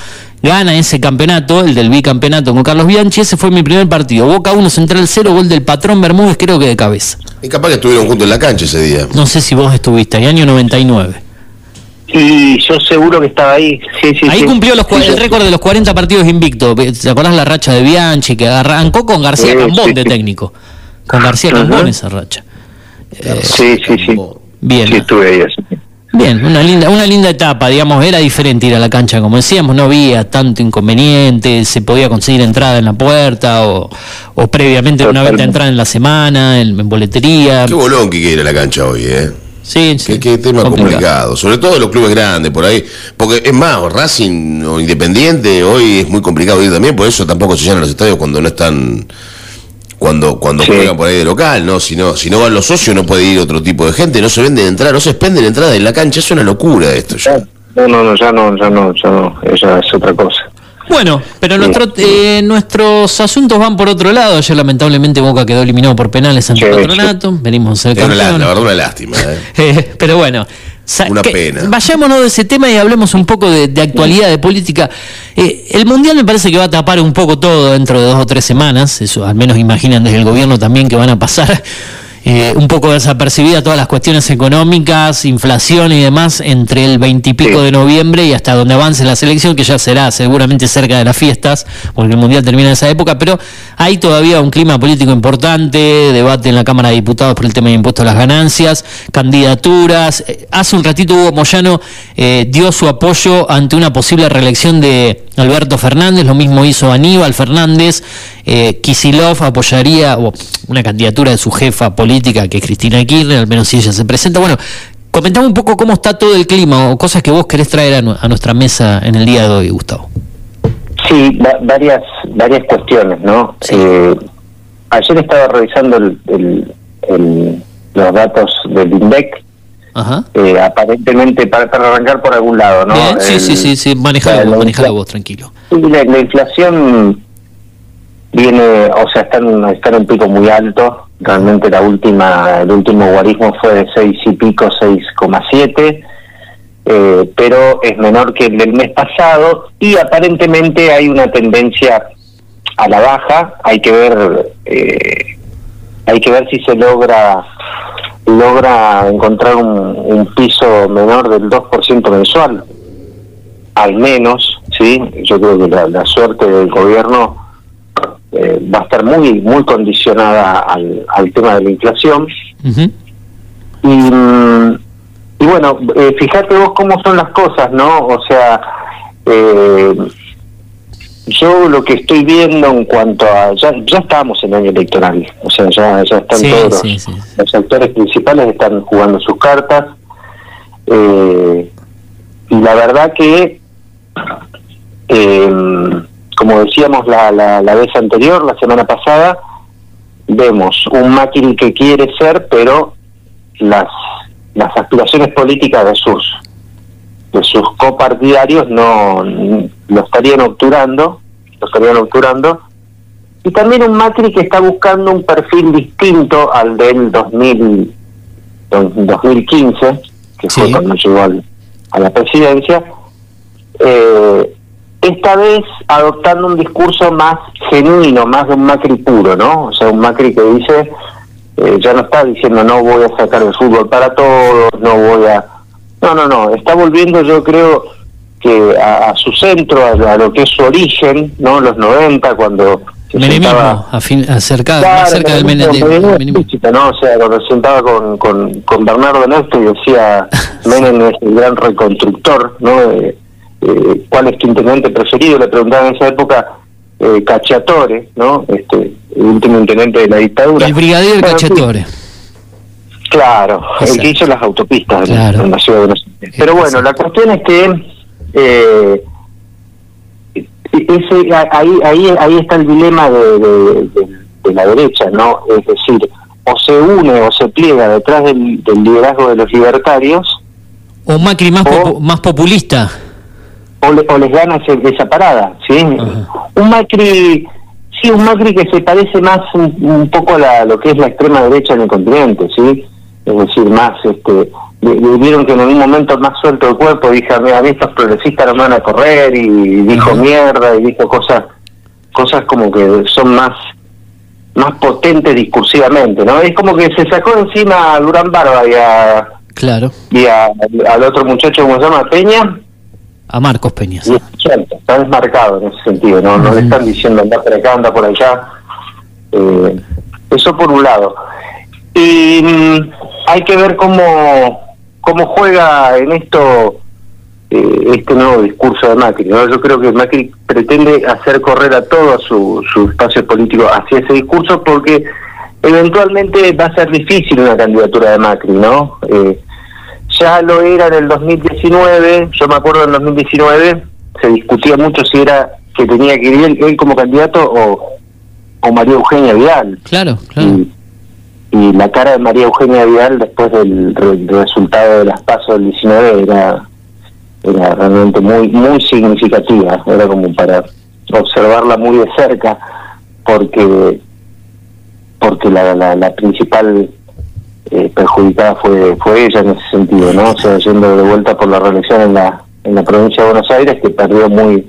gana ese campeonato, el del bicampeonato con Carlos Bianchi, ese fue mi primer partido. Boca 1, Central 0, gol del patrón Bermúdez, creo que de cabeza. Y capaz que estuvieron juntos en la cancha ese día. No sé si vos estuviste, ahí año 99. Y yo seguro que estaba ahí. Sí, sí, Ahí sí. cumplió los, el récord de los 40 partidos invicto. ¿Te acordás la racha de Bianchi que arrancó con García Sí, Cambón sí, de técnico? Con García. Cambón esa racha. Sí, sí, sí. Bien. Sí, estuve ahí. así. Bien, una linda, una linda etapa, digamos, era diferente ir a la cancha, como decíamos, no había tanto inconveniente, se podía conseguir entrada en la puerta o, o previamente una venta de entrada en la semana, en, en boletería. Qué bolón que quiere ir a la cancha hoy, ¿eh? Sí, Qué, qué tema complicado. complicado. Sobre todo los clubes grandes por ahí. Porque es más, Racing o Independiente hoy es muy complicado ir también, por eso tampoco se llenan los estadios cuando no están. Cuando, cuando juegan por ahí de local, ¿no? Si, no, si no van los socios no puede ir otro tipo de gente, no se venden entradas, no se expenden entradas en la cancha, es una locura esto ya. No, no, no, ya no, ya no, ya no. Ella es otra cosa. Bueno, pero nuestro, eh, nuestros asuntos van por otro lado. Ayer lamentablemente Boca quedó eliminado por penales ante Sí, Patronato. Venimos a ser una, campeones. la verdad una lástima, ¿eh? Eh, pero bueno, Una pena. Vayámonos de ese tema y hablemos un poco de, de actualidad, de política. Eh, el Mundial me parece que va a tapar un poco todo dentro de dos o tres semanas, eso al menos imaginan desde el gobierno también que van a pasar eh, un poco desapercibida todas las cuestiones económicas, inflación y demás entre el veintipico de noviembre y hasta donde avance la selección, que ya será seguramente cerca de las fiestas, porque el Mundial termina en esa época, pero hay todavía un clima político importante, debate en la Cámara de Diputados por el tema de impuestos a las ganancias, candidaturas. Eh, Hace un ratito Hugo Moyano eh, dio su apoyo ante una posible reelección de Alberto Fernández, lo mismo hizo Aníbal Fernández, eh, Kisilov apoyaría una candidatura de su jefa política, que es Cristina Kirchner, al menos si ella se presenta. Bueno, comentame un poco cómo está todo el clima o cosas que vos querés traer a, nu- a nuestra mesa en el día de hoy, Gustavo. Sí, va- varias varias cuestiones, ¿no? Eh, ayer estaba revisando el, el- el- los datos del INDEC. Ajá. eh, aparentemente, para, para arrancar por algún lado, ¿no? Bien, sí, sí, sí, sí, manejalo la- la manejalo vos, tranquilo. La inflación viene, o sea, está en, un pico muy alto. Realmente la última, el último guarismo fue de 6 y pico, 6,7, eh, pero es menor que el del mes pasado y aparentemente hay una tendencia a la baja. Hay que ver, eh, hay que ver si se logra logra encontrar un, un piso menor del 2% mensual al menos, ¿sí? Yo creo que la, la suerte del gobierno eh, va a estar muy muy condicionada al, al tema de la inflación. Y, mm, y bueno, eh, fíjate vos cómo son las cosas, ¿no? O sea, eh, yo lo que estoy viendo en cuanto a... Ya, ya estamos en año electoral, o sea, ya, ya están Sí, todos sí, los- sí. los actores principales están jugando sus cartas. Eh, y la verdad que, eh, como decíamos la, la, la vez anterior, la semana pasada, vemos un Macri que quiere ser, pero las las aspiraciones políticas de sus de sus copartidarios no lo estarían obturando, lo estarían obturando. Y también un Macri que está buscando un perfil distinto al del 2000, del 2015, que fue cuando llegó al- a la presidencia, eh, esta vez adoptando un discurso más genuino, más de un Macri puro, ¿no? O sea, un Macri que dice, eh, ya no está diciendo no voy a sacar el fútbol para todos, no voy a... No, no, no, está volviendo yo creo que a, a su centro, a, a lo que es su origen, ¿no? Los 90, cuando se Menemismo, sentaba- a fin- acerca, Claro, más cerca del menemismo, ¿no? O sea, cuando se sentaba con, con, con Bernardo Néstor y decía, Menem es el gran reconstructor, ¿no? Eh, eh, ¿Cuál es tu intendente preferido? Le preguntaban en esa época, eh, Cacciatore, ¿no? Este, el último intendente de la dictadura. El brigadier Bueno, Cacciatore. Claro, el que hizo las autopistas en- Claro. en la ciudad de Buenos Aires. Pero bueno, la cuestión es que eh, ese, ahí, ahí, ahí está el dilema de, de- de- de la derecha, ¿no? Es decir, o se une o se pliega detrás del, del liderazgo de los libertarios O Macri más populista. O, le- o les gana ese- esa parada, ¿sí? Un Macri, sí, un Macri que se parece más un, un poco a la- lo que es la extrema derecha en el continente, ¿sí? Es decir, más, este, le- le vieron que en un momento más suelto el cuerpo dije, a mí estos progresistas no me van a correr y dijo mierda y dijo cosas, cosas como que son más más potentes discursivamente, ¿no? Es como que se sacó encima a Durán Barba y a Claro. y a- al otro muchacho, ¿cómo se llama? Peña, A Marcos Peñas. cierto, está desmarcado en ese sentido, no, no le están diciendo anda por acá, anda por allá. Eh, eso por un lado. Y mm, hay que ver cómo, cómo juega en esto eh, este nuevo discurso de Macri. ¿no? Yo creo que Macri pretende hacer correr a todo su, su espacio político hacia ese discurso porque eventualmente va a ser difícil una candidatura de Macri, ¿no? Eh, ya lo era en el 2019, yo me acuerdo en el 2019 se discutía mucho si era que tenía que ir él, él como candidato o, o María Eugenia Vidal. Claro, claro. Y, y la cara de María Eugenia Vidal después del resultado de las pasos del 19 era, era realmente muy muy significativa, era como para observarla muy de cerca porque porque la, la, la principal eh, perjudicada fue fue ella en ese sentido, ¿no? O sea, yendo de vuelta por la reelección en la en la provincia de Buenos Aires, que perdió muy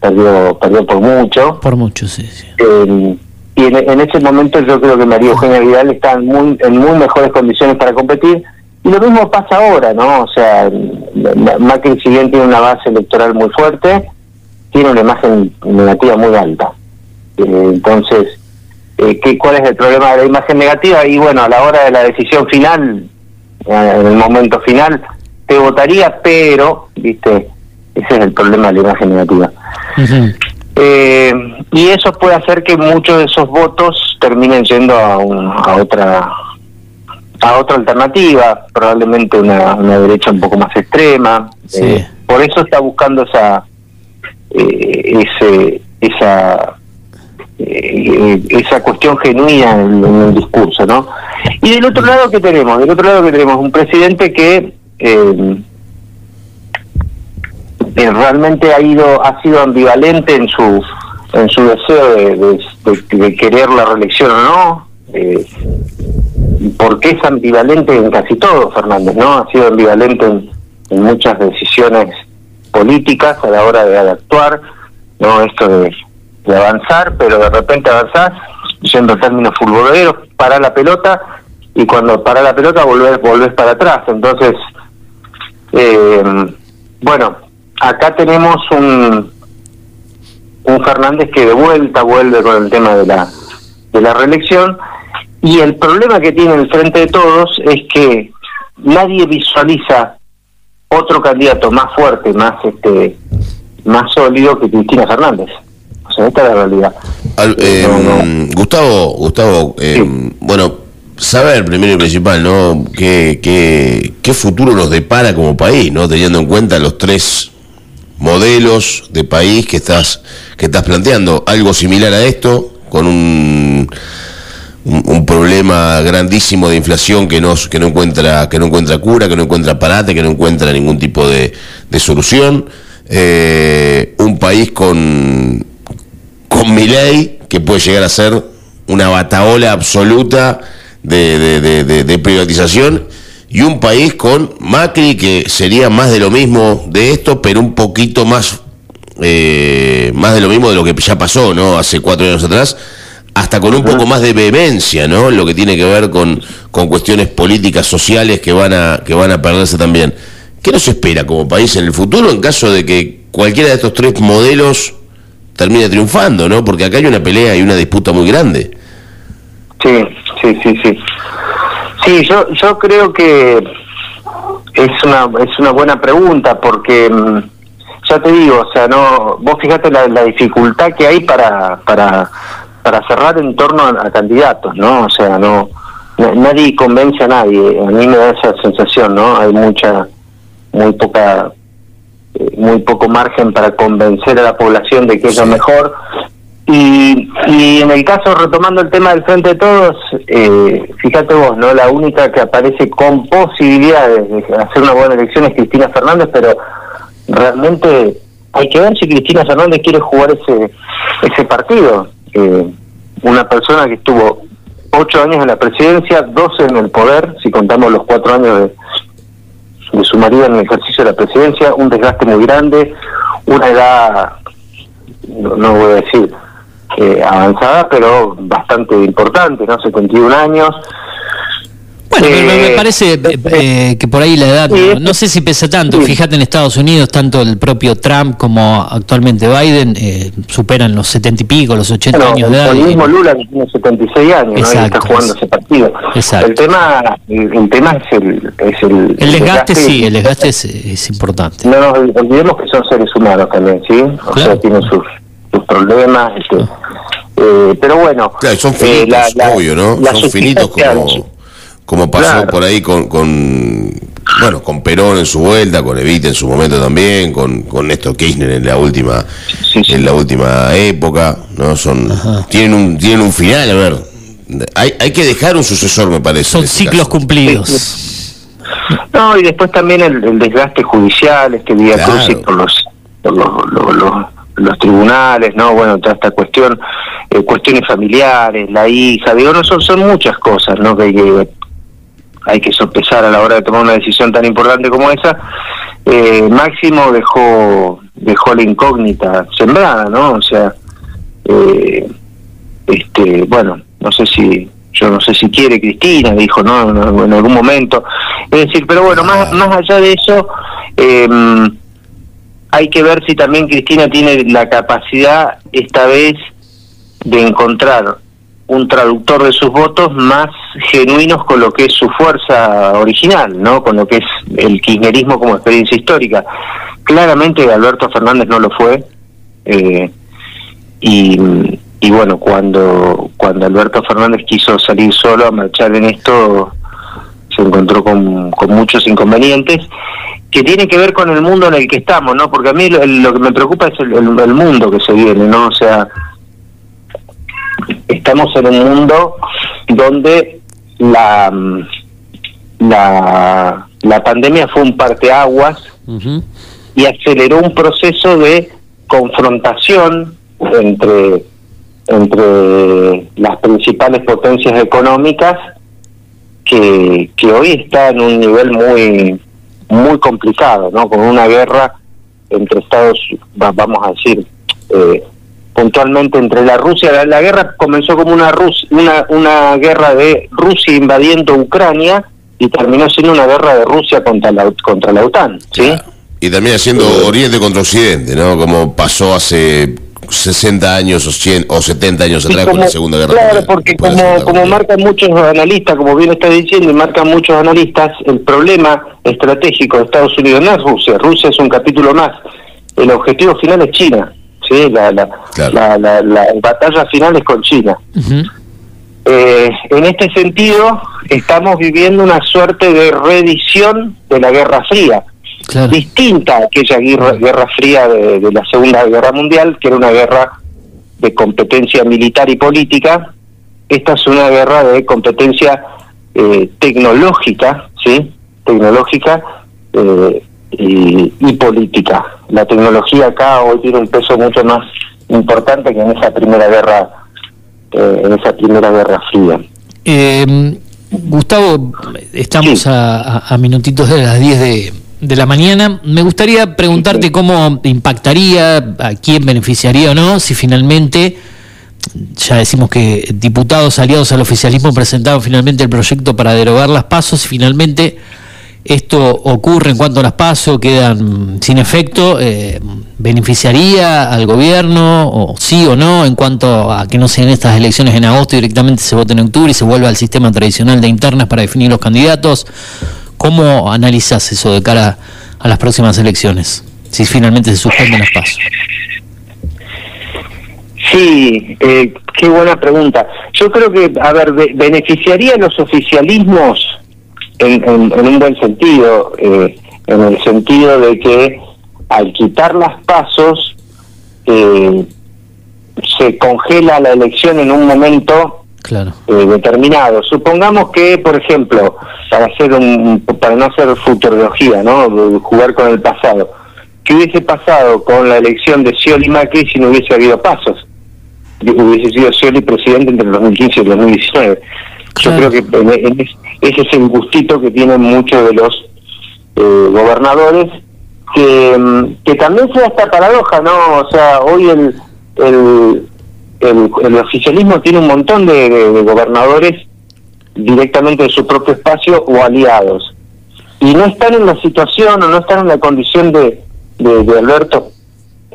perdió perdió por mucho. Por mucho, sí. sí. Eh, y en, en ese momento yo creo que María Eugenia Vidal está en muy, en muy mejores condiciones para competir. Y lo mismo pasa ahora, ¿no? O sea, Ma- Macri si bien tiene una base electoral muy fuerte, tiene una imagen negativa muy alta. Eh, entonces, eh, ¿qué, ¿cuál es el problema de la imagen negativa? Y bueno, a la hora de la decisión final, eh, en el momento final, te votaría, pero, viste, ese es el problema de la imagen negativa. Eh, y eso puede hacer que muchos de esos votos terminen yendo a, un- a otra a otra alternativa, probablemente una, una derecha un poco más extrema. Eh, por eso está buscando esa eh, ese esa eh, esa cuestión genuina en, el discurso, ¿no? Y del otro lado que tenemos, del otro lado que tenemos un presidente que eh, eh, realmente ha ido ha sido ambivalente en su en su deseo de, querer la reelección o no. Eh, porque es ambivalente en casi todo Fernández no ha sido ambivalente en, en muchas decisiones políticas a la hora de, de actuar no esto de, de avanzar pero de repente avanzás yendo términos futboleros para la pelota y cuando para la pelota volvés volvés para atrás entonces eh, bueno, acá tenemos un, un Fernández que de vuelta vuelve con el tema de la, de la reelección y el problema que tiene el Frente de Todos es que nadie visualiza otro candidato más fuerte, más este más sólido que Cristina Fernández. O sea, esta es la realidad. Al- eh, Gustavo, Gustavo, eh, bueno, saber primero y principal, ¿no? ¿Qué, qué, qué futuro nos depara como país, ¿no? Teniendo en cuenta los tres modelos de país que estás, que estás planteando. Algo similar a esto, con un, un, un problema grandísimo de inflación que no, que no encuentra, que no encuentra cura, que no encuentra parate, que no encuentra ningún tipo de, de solución. Eh, un país con con Milei, que puede llegar a ser una bataola absoluta de, de- de- de- de privatización, y un país con Macri, que sería más de lo mismo de esto, pero un poquito más, eh, más de lo mismo de lo que ya pasó, ¿no? Hace cuatro años atrás, hasta con un poco más de vehemencia, ¿no? Lo que tiene que ver con, con cuestiones políticas, sociales que van a, que van a perderse también. ¿Qué nos espera como país en el futuro en caso de que cualquiera de estos tres modelos termine triunfando, ¿no? Porque acá hay una pelea y una disputa muy grande. Sí, sí, sí, sí. Sí, yo, yo creo que es una, es una buena pregunta porque, mm, ya te digo, o sea, no, vos fíjate la, la dificultad que hay para, para, para cerrar en torno a, candidatos, ¿no? O sea, no, na- nadie convence a nadie, a mí me da esa sensación, ¿no? Hay mucha, muy poca, muy poco margen para convencer a la población de que es lo mejor. Y, y en el caso, retomando el tema del Frente de Todos, eh, fíjate vos, ¿no? La única que aparece con posibilidades de hacer una buena elección es Cristina Fernández, pero realmente hay que ver si Cristina Fernández quiere jugar ese, ese partido. Eh, una persona que estuvo ocho años en la presidencia, doce en el poder, si contamos los cuatro años de, de su marido en el ejercicio de la presidencia, un desgaste muy grande, una edad, no, no voy a decir eh, avanzada, pero bastante importante, ¿no? 71 años. Bueno, me- me, me Eh, parece eh, eh, que por ahí la edad, no, no sé si pesa tanto. Fíjate en Estados Unidos, tanto el propio Trump como actualmente Biden eh, superan los 70 y pico, los 80 Bueno, años de edad. el mismo Lula que tiene 76 años, ¿no? Y Exacto, está jugando ese partido. Exacto. El tema, el, el tema es el, es el, el desgaste sí, el desgaste es, es importante. No nos olvidemos que son seres humanos también, ¿sí? O sea, tienen sus, sus problemas. este, eh, pero bueno. Claro, son eh, finitos, la- la- obvio, ¿no? la son finitos como, como pasó Claro. por ahí con, con, bueno, con Perón en su vuelta, con Evita en su momento también, con, con Néstor Kirchner en la última, en la última época, ¿no? Son, tienen un, tienen un final, a ver. Hay, hay que dejar un sucesor, me parece. Son ciclos cumplidos. No, y después también el, el desgaste judicial, este día Claro. crucis por los, por los, los, los- los tribunales, ¿no? Bueno, toda esta cuestión, eh, cuestiones familiares, la hija, digo, no son, son muchas cosas, ¿no? Que hay que, hay que sopesar a la hora de tomar una decisión tan importante como esa, eh, Máximo dejó dejó la incógnita sembrada, ¿no? O sea, eh, este, bueno, no sé si yo no sé si quiere Cristina, dijo, ¿no? En algún momento. Es decir, pero bueno, más, más allá de eso, eh, hay que ver si también Cristina tiene la capacidad esta vez de encontrar un traductor de sus votos más genuinos con lo que es su fuerza original, ¿no? Con lo que es el kirchnerismo como experiencia histórica. Claramente Alberto Fernández no lo fue. Eh, y, y bueno, cuando, cuando Alberto Fernández quiso salir solo a marchar en esto, se encontró con, con muchos inconvenientes que tiene que ver con el mundo en el que estamos, ¿no? Porque a mí lo, que me preocupa es el, el mundo que se viene, ¿no? O sea, estamos en un mundo donde la la, la pandemia fue un parteaguas y aceleró un proceso de confrontación entre entre las principales potencias económicas que, que hoy está en un nivel muy muy complicado, ¿no? Con una guerra entre Estados, vamos a decir, eh, puntualmente entre la Rusia, la, la, guerra comenzó como una, Rus, una una guerra de Rusia invadiendo Ucrania y terminó siendo una guerra de Rusia contra la contra la OTAN, ¿sí? Claro. Y también haciendo eh, Oriente contra Occidente, ¿no? Como pasó hace 60 años o, 100, o 70 años atrás como, con la Segunda Guerra Claro, Mundial, porque como, como marcan muchos analistas, como bien está diciendo, y marcan muchos analistas, el problema estratégico de Estados Unidos no es Rusia, Rusia es un capítulo más. El objetivo final es China, ¿sí? La, la, claro. la, la, la batalla final es con China. Uh -huh. eh, en este sentido, estamos viviendo una suerte de reedición de la Guerra Fría claro. distinta a aquella guerra, guerra fría de, de, la Segunda Guerra Mundial, que era una guerra de competencia militar y política. Esta es una guerra de competencia eh, tecnológica, ¿sí? Tecnológica eh, y, y, política. La tecnología acá hoy tiene un peso mucho más importante que en esa primera guerra, eh, en esa primera guerra fría. Eh, Gustavo, estamos sí. a, a, minutitos de las 10 de, de la mañana. Me gustaría preguntarte cómo impactaría, a quién beneficiaría o no, si finalmente, ya decimos que diputados aliados al oficialismo presentaron finalmente el proyecto para derogar las pasos, y finalmente esto ocurre en cuanto a las pasos, quedan sin efecto, eh, ¿beneficiaría al gobierno, o sí o no, en cuanto a que no sean estas elecciones en agosto y directamente se vote en octubre y se vuelva al sistema tradicional de internas para definir los candidatos? ¿Cómo analizas eso de cara a las próximas elecciones? Si finalmente se suspenden los pasos. Sí, eh, qué buena pregunta. Yo creo que, a ver, beneficiaría a los oficialismos en, en, en un buen sentido, eh, en el sentido de que al quitar las pasos eh, se congela la elección en un momento claro. eh, determinado. Supongamos que, por ejemplo, para hacer un, para no hacer futurología, ¿no? Jugar con el pasado. ¿Qué hubiese pasado con la elección de Scioli Macri si no hubiese habido pasos? Hubiese sido Scioli presidente entre el 2015 y el 2019. Claro. Yo creo que ese es el gustito que tienen muchos de los eh, gobernadores, que, que también sea esta paradoja, ¿no? O sea, hoy el, el, el, el oficialismo tiene un montón de, de, de, gobernadores directamente de su propio espacio o aliados. Y no están en la situación o no están en la condición de, de, de Alberto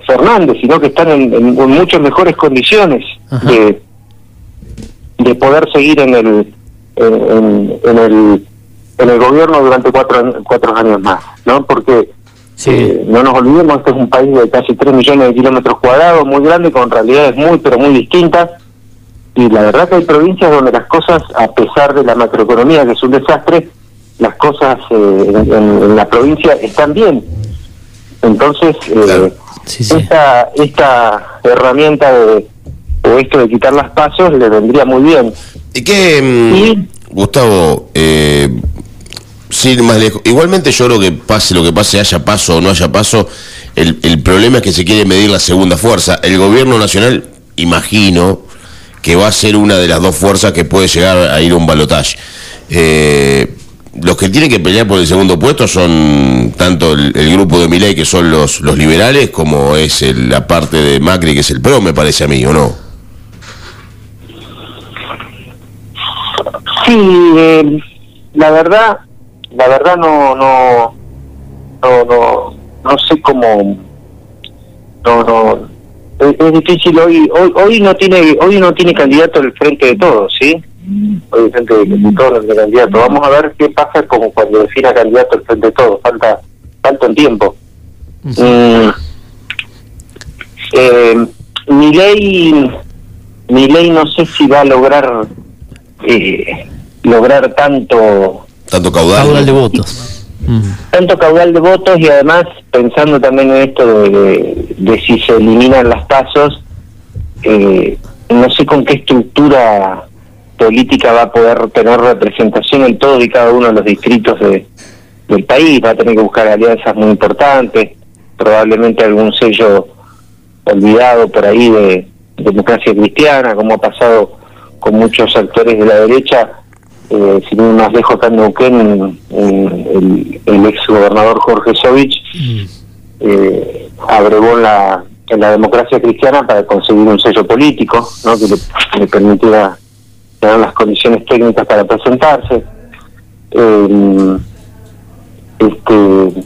Fernández, sino que están en, en, en muchas mejores condiciones de, de poder seguir en el, en, en, el en el gobierno durante cuatro, cuatro años más, ¿no? Porque Sí. Eh, no nos olvidemos, este es un país de casi 3 millones de kilómetros cuadrados, muy grande, con realidades muy, pero muy distintas. Y la verdad que hay provincias donde las cosas, a pesar de la macroeconomía, que es un desastre, las cosas eh, en, en, la provincia están bien. Entonces, eh, claro. sí, sí. Esta, esta herramienta de, o esto de quitar las pasos le vendría muy bien. ¿Y qué, mm. Gustavo, eh, Sí, más lejos. Igualmente yo creo que pase lo que pase, haya paso o no haya paso, el, el problema es que se quiere medir la segunda fuerza. El gobierno nacional, imagino, que va a ser una de las dos fuerzas que puede llegar a ir a un balotaje. Eh, los que tienen que pelear por el segundo puesto son tanto el, el grupo de Milei, que son los, los liberales, como es el- la parte de Macri, que es el PRO, me parece a mí, ¿o no? Sí, eh, la verdad, la verdad no, no, no, no, no sé cómo, no, no, es, es difícil hoy, hoy, hoy no tiene, hoy no tiene candidato el frente de todos, ¿sí? Hoy el frente de todos no candidato. Vamos a ver qué pasa como cuando defina candidato el frente de todos. Falta, falta un tiempo. Mm, eh, mi ley, mi ley no sé si va a lograr eh, lograr tanto Tanto caudal. Caudal de votos. tanto caudal de votos y además pensando también en esto de, de- de si se eliminan las pasos eh, no sé con qué estructura política va a poder tener representación en todos y cada uno de los distritos de, del país va a tener que buscar alianzas muy importantes probablemente algún sello olvidado por ahí de democracia cristiana como ha pasado con muchos actores de la derecha eh, sin ir más lejos acá en Neuquén, eh, el, el ex gobernador Jorge Sovich eh, abrevó en la, en la democracia cristiana para conseguir un sello político ¿no? que le, le permitiera tener las condiciones técnicas para presentarse. Eh, este,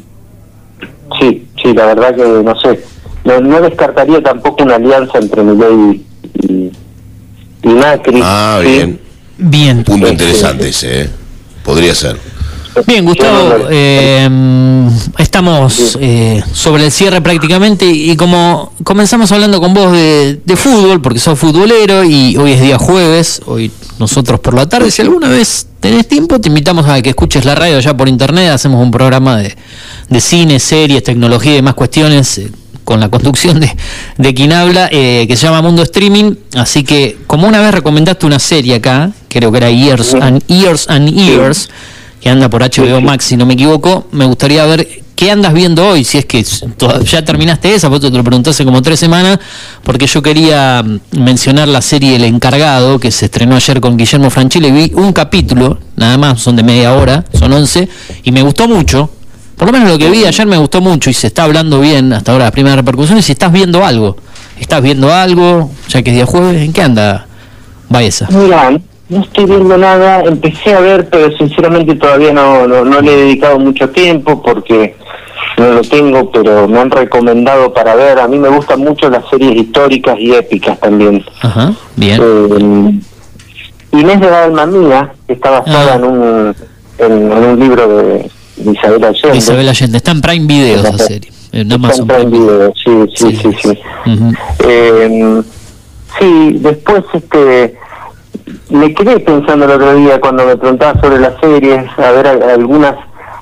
sí, sí, la verdad que no sé, no, no descartaría tampoco una alianza entre Milei y, y Macri. Ah, ¿sí? bien. Bien. Punto interesante ese, ¿eh? Podría ser. Bien, Gustavo, eh, estamos eh, sobre el cierre prácticamente y como comenzamos hablando con vos de, de fútbol, porque sos futbolero y hoy es día jueves, hoy nosotros por la tarde, si alguna vez tenés tiempo, te invitamos a que escuches la radio ya por internet, hacemos un programa de, de cine, series, tecnología y demás cuestiones. Con la conducción de, de quien habla, eh, que se llama Mundo Streaming. Así que, como una vez recomendaste una serie acá, creo que era Years and Years and Years, que anda por HBO Max, si no me equivoco, me gustaría ver qué andas viendo hoy, si es que ya terminaste esa, vos te lo pregunté hace como tres semanas, porque yo quería mm, mencionar la serie El Encargado, que se estrenó ayer con Guillermo Franchella, y vi un capítulo, nada más, son de media hora, son 11, y me gustó mucho. Por lo menos lo que vi ayer me gustó mucho y se está hablando bien hasta ahora las primeras repercusiones. Si estás viendo algo, estás viendo algo, ya que es día jueves, ¿en qué anda Baeza? Mira, no estoy viendo nada, empecé a ver, pero sinceramente todavía no, no, no le he dedicado mucho tiempo porque no lo tengo, pero me han recomendado para ver. A mí me gustan mucho las series históricas y épicas también. Ajá, bien. Eh, Inés de la Alma Mía, está basada Ah. en, un, en, en un libro de Isabel Allende. Isabel Allende, está en Prime Video esa serie. En Amazon Está en Prime Video, sí, sí, sí. Eh, sí, después este me quedé pensando el otro día cuando me preguntaba sobre las series, a ver a- algunas.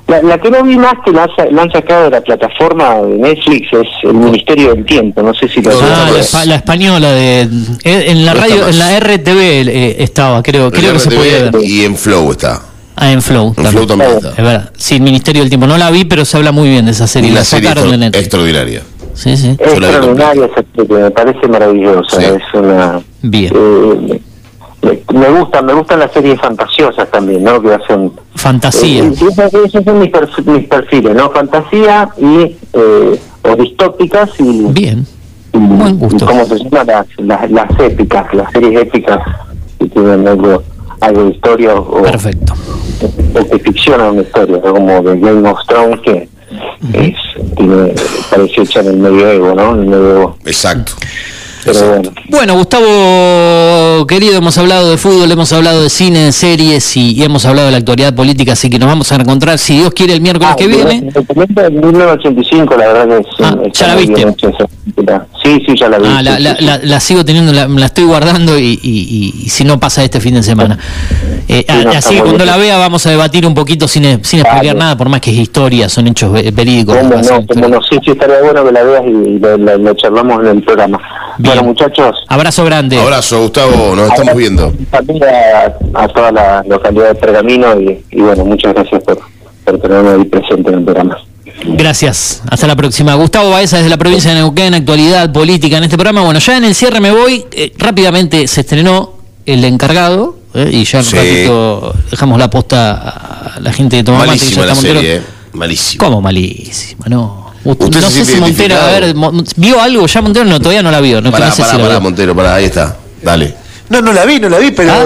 La, la que no vi más que la, ha- la han sacado de la plataforma de Netflix es El Ministerio del Tiempo, no sé si lo Ah, la, espa- la española de en la No radio, en la RTV eh, estaba, creo, creo que se podía ver. Y en Flow está. Ah, en Flow. En Flow también está. Es verdad. Sí, el Ministerio del Tiempo. No la vi, pero se habla muy bien de esa serie. Una La serie sacaron de Netflix. extraordinaria. Sí, sí. Es extraordinaria esa serie, me parece maravillosa, es una... Bien. eh, me, gustan, me gustan las series fantasiosas también, ¿no? Que hacen Fantasía. Eh, esos, son mis, perf- mis perfiles, ¿no? Fantasía y eh, o distópicas y, Bien. y, y ¿cómo se llama? Las, las, las épicas, las series épicas que tienen algo, algo de historia o, Perfecto. o que ficcionan una historia, ¿no? como de Game of Thrones que es, tiene, parece hecha en el medioevo, ¿no? En el medioevo. Exacto. Pero bueno. Bueno, Gustavo, querido, hemos hablado de fútbol, hemos hablado de cine, de series y, y hemos hablado de la actualidad política, así que nos vamos a encontrar, si Dios quiere, el miércoles que viene. El documento de 1985, la verdad que es, Ah, ¿ya la viste? bien. Sí, sí, ya la vi. Ah, la, sí, la, sí. la- la sigo teniendo, la, estoy guardando y, y- y- y si no pasa este fin de semana. Eh, Sí, no, así que cuando bien. la vea vamos a debatir un poquito sin, sin spoilear nada, por más que es historia, son hechos ve- verídicos. ¿Cómo basados no? sí, estaría bueno que la veas y, lo charlamos en el programa. Bueno, muchachos. Abrazo grande. Abrazo, Gustavo, nos estamos viendo. También a, a toda la localidad de Pergamino y, y bueno, muchas gracias por, por tenerme ahí presente en el programa. Gracias, hasta la próxima. Gustavo Baeza desde la provincia de Neuquén, actualidad política en este programa. Bueno, ya en el cierre me voy. Eh, rápidamente se estrenó El Encargado eh, y ya en un Sí. ratito dejamos la posta a, la, la gente de Tomamate. que Malísima ya la está Montero. serie, eh. Malísima. ¿Cómo malísima? No. ¿Usted no sé si Montero, a ver, ¿vio algo ya Montero? No, todavía no la vio. No, Pará, no sé pará, si pará, vio. Montero, pará, ahí está. Dale. No, no la vi, no la vi, pero. Ah.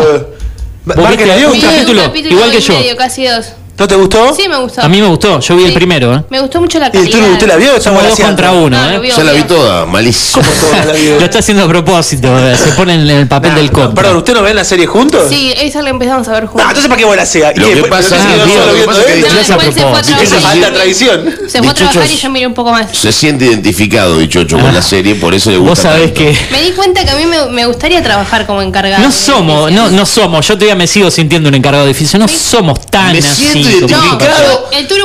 Va- ¿Vos va viste que la vio? un Vi capítulo? un capítulo igual que yo. medio, casi dos. ¿No te gustó? Sí, me gustó. A mí me gustó, yo vi el primero, ¿eh? Me gustó mucho la ¿Y calidad. tú, usted la vio? Estamos Somos dos contra uno, No, ¿eh? vio, Ya la vi vio. toda, malísima. Lo está haciendo a propósito, eh, se pone en el papel del contra. Perdón, ¿usted no ve la serie juntos? Sí, esa la empezamos a ver juntos. No, entonces ¿para qué vos la sea? Lo que pasa- es Ah, que es se fue a trabajar. alta tradición. Se fue a Dichosos- trabajar y yo miré un poco más. Se siente identificado, Dichocho, con la serie, por eso le gusta. Vos sabés que Me di cuenta que a mí me, gustaría trabajar como encargado. no somos, no, no somos, yo todavía me sigo sintiendo un encargado de edificio, no somos tan así.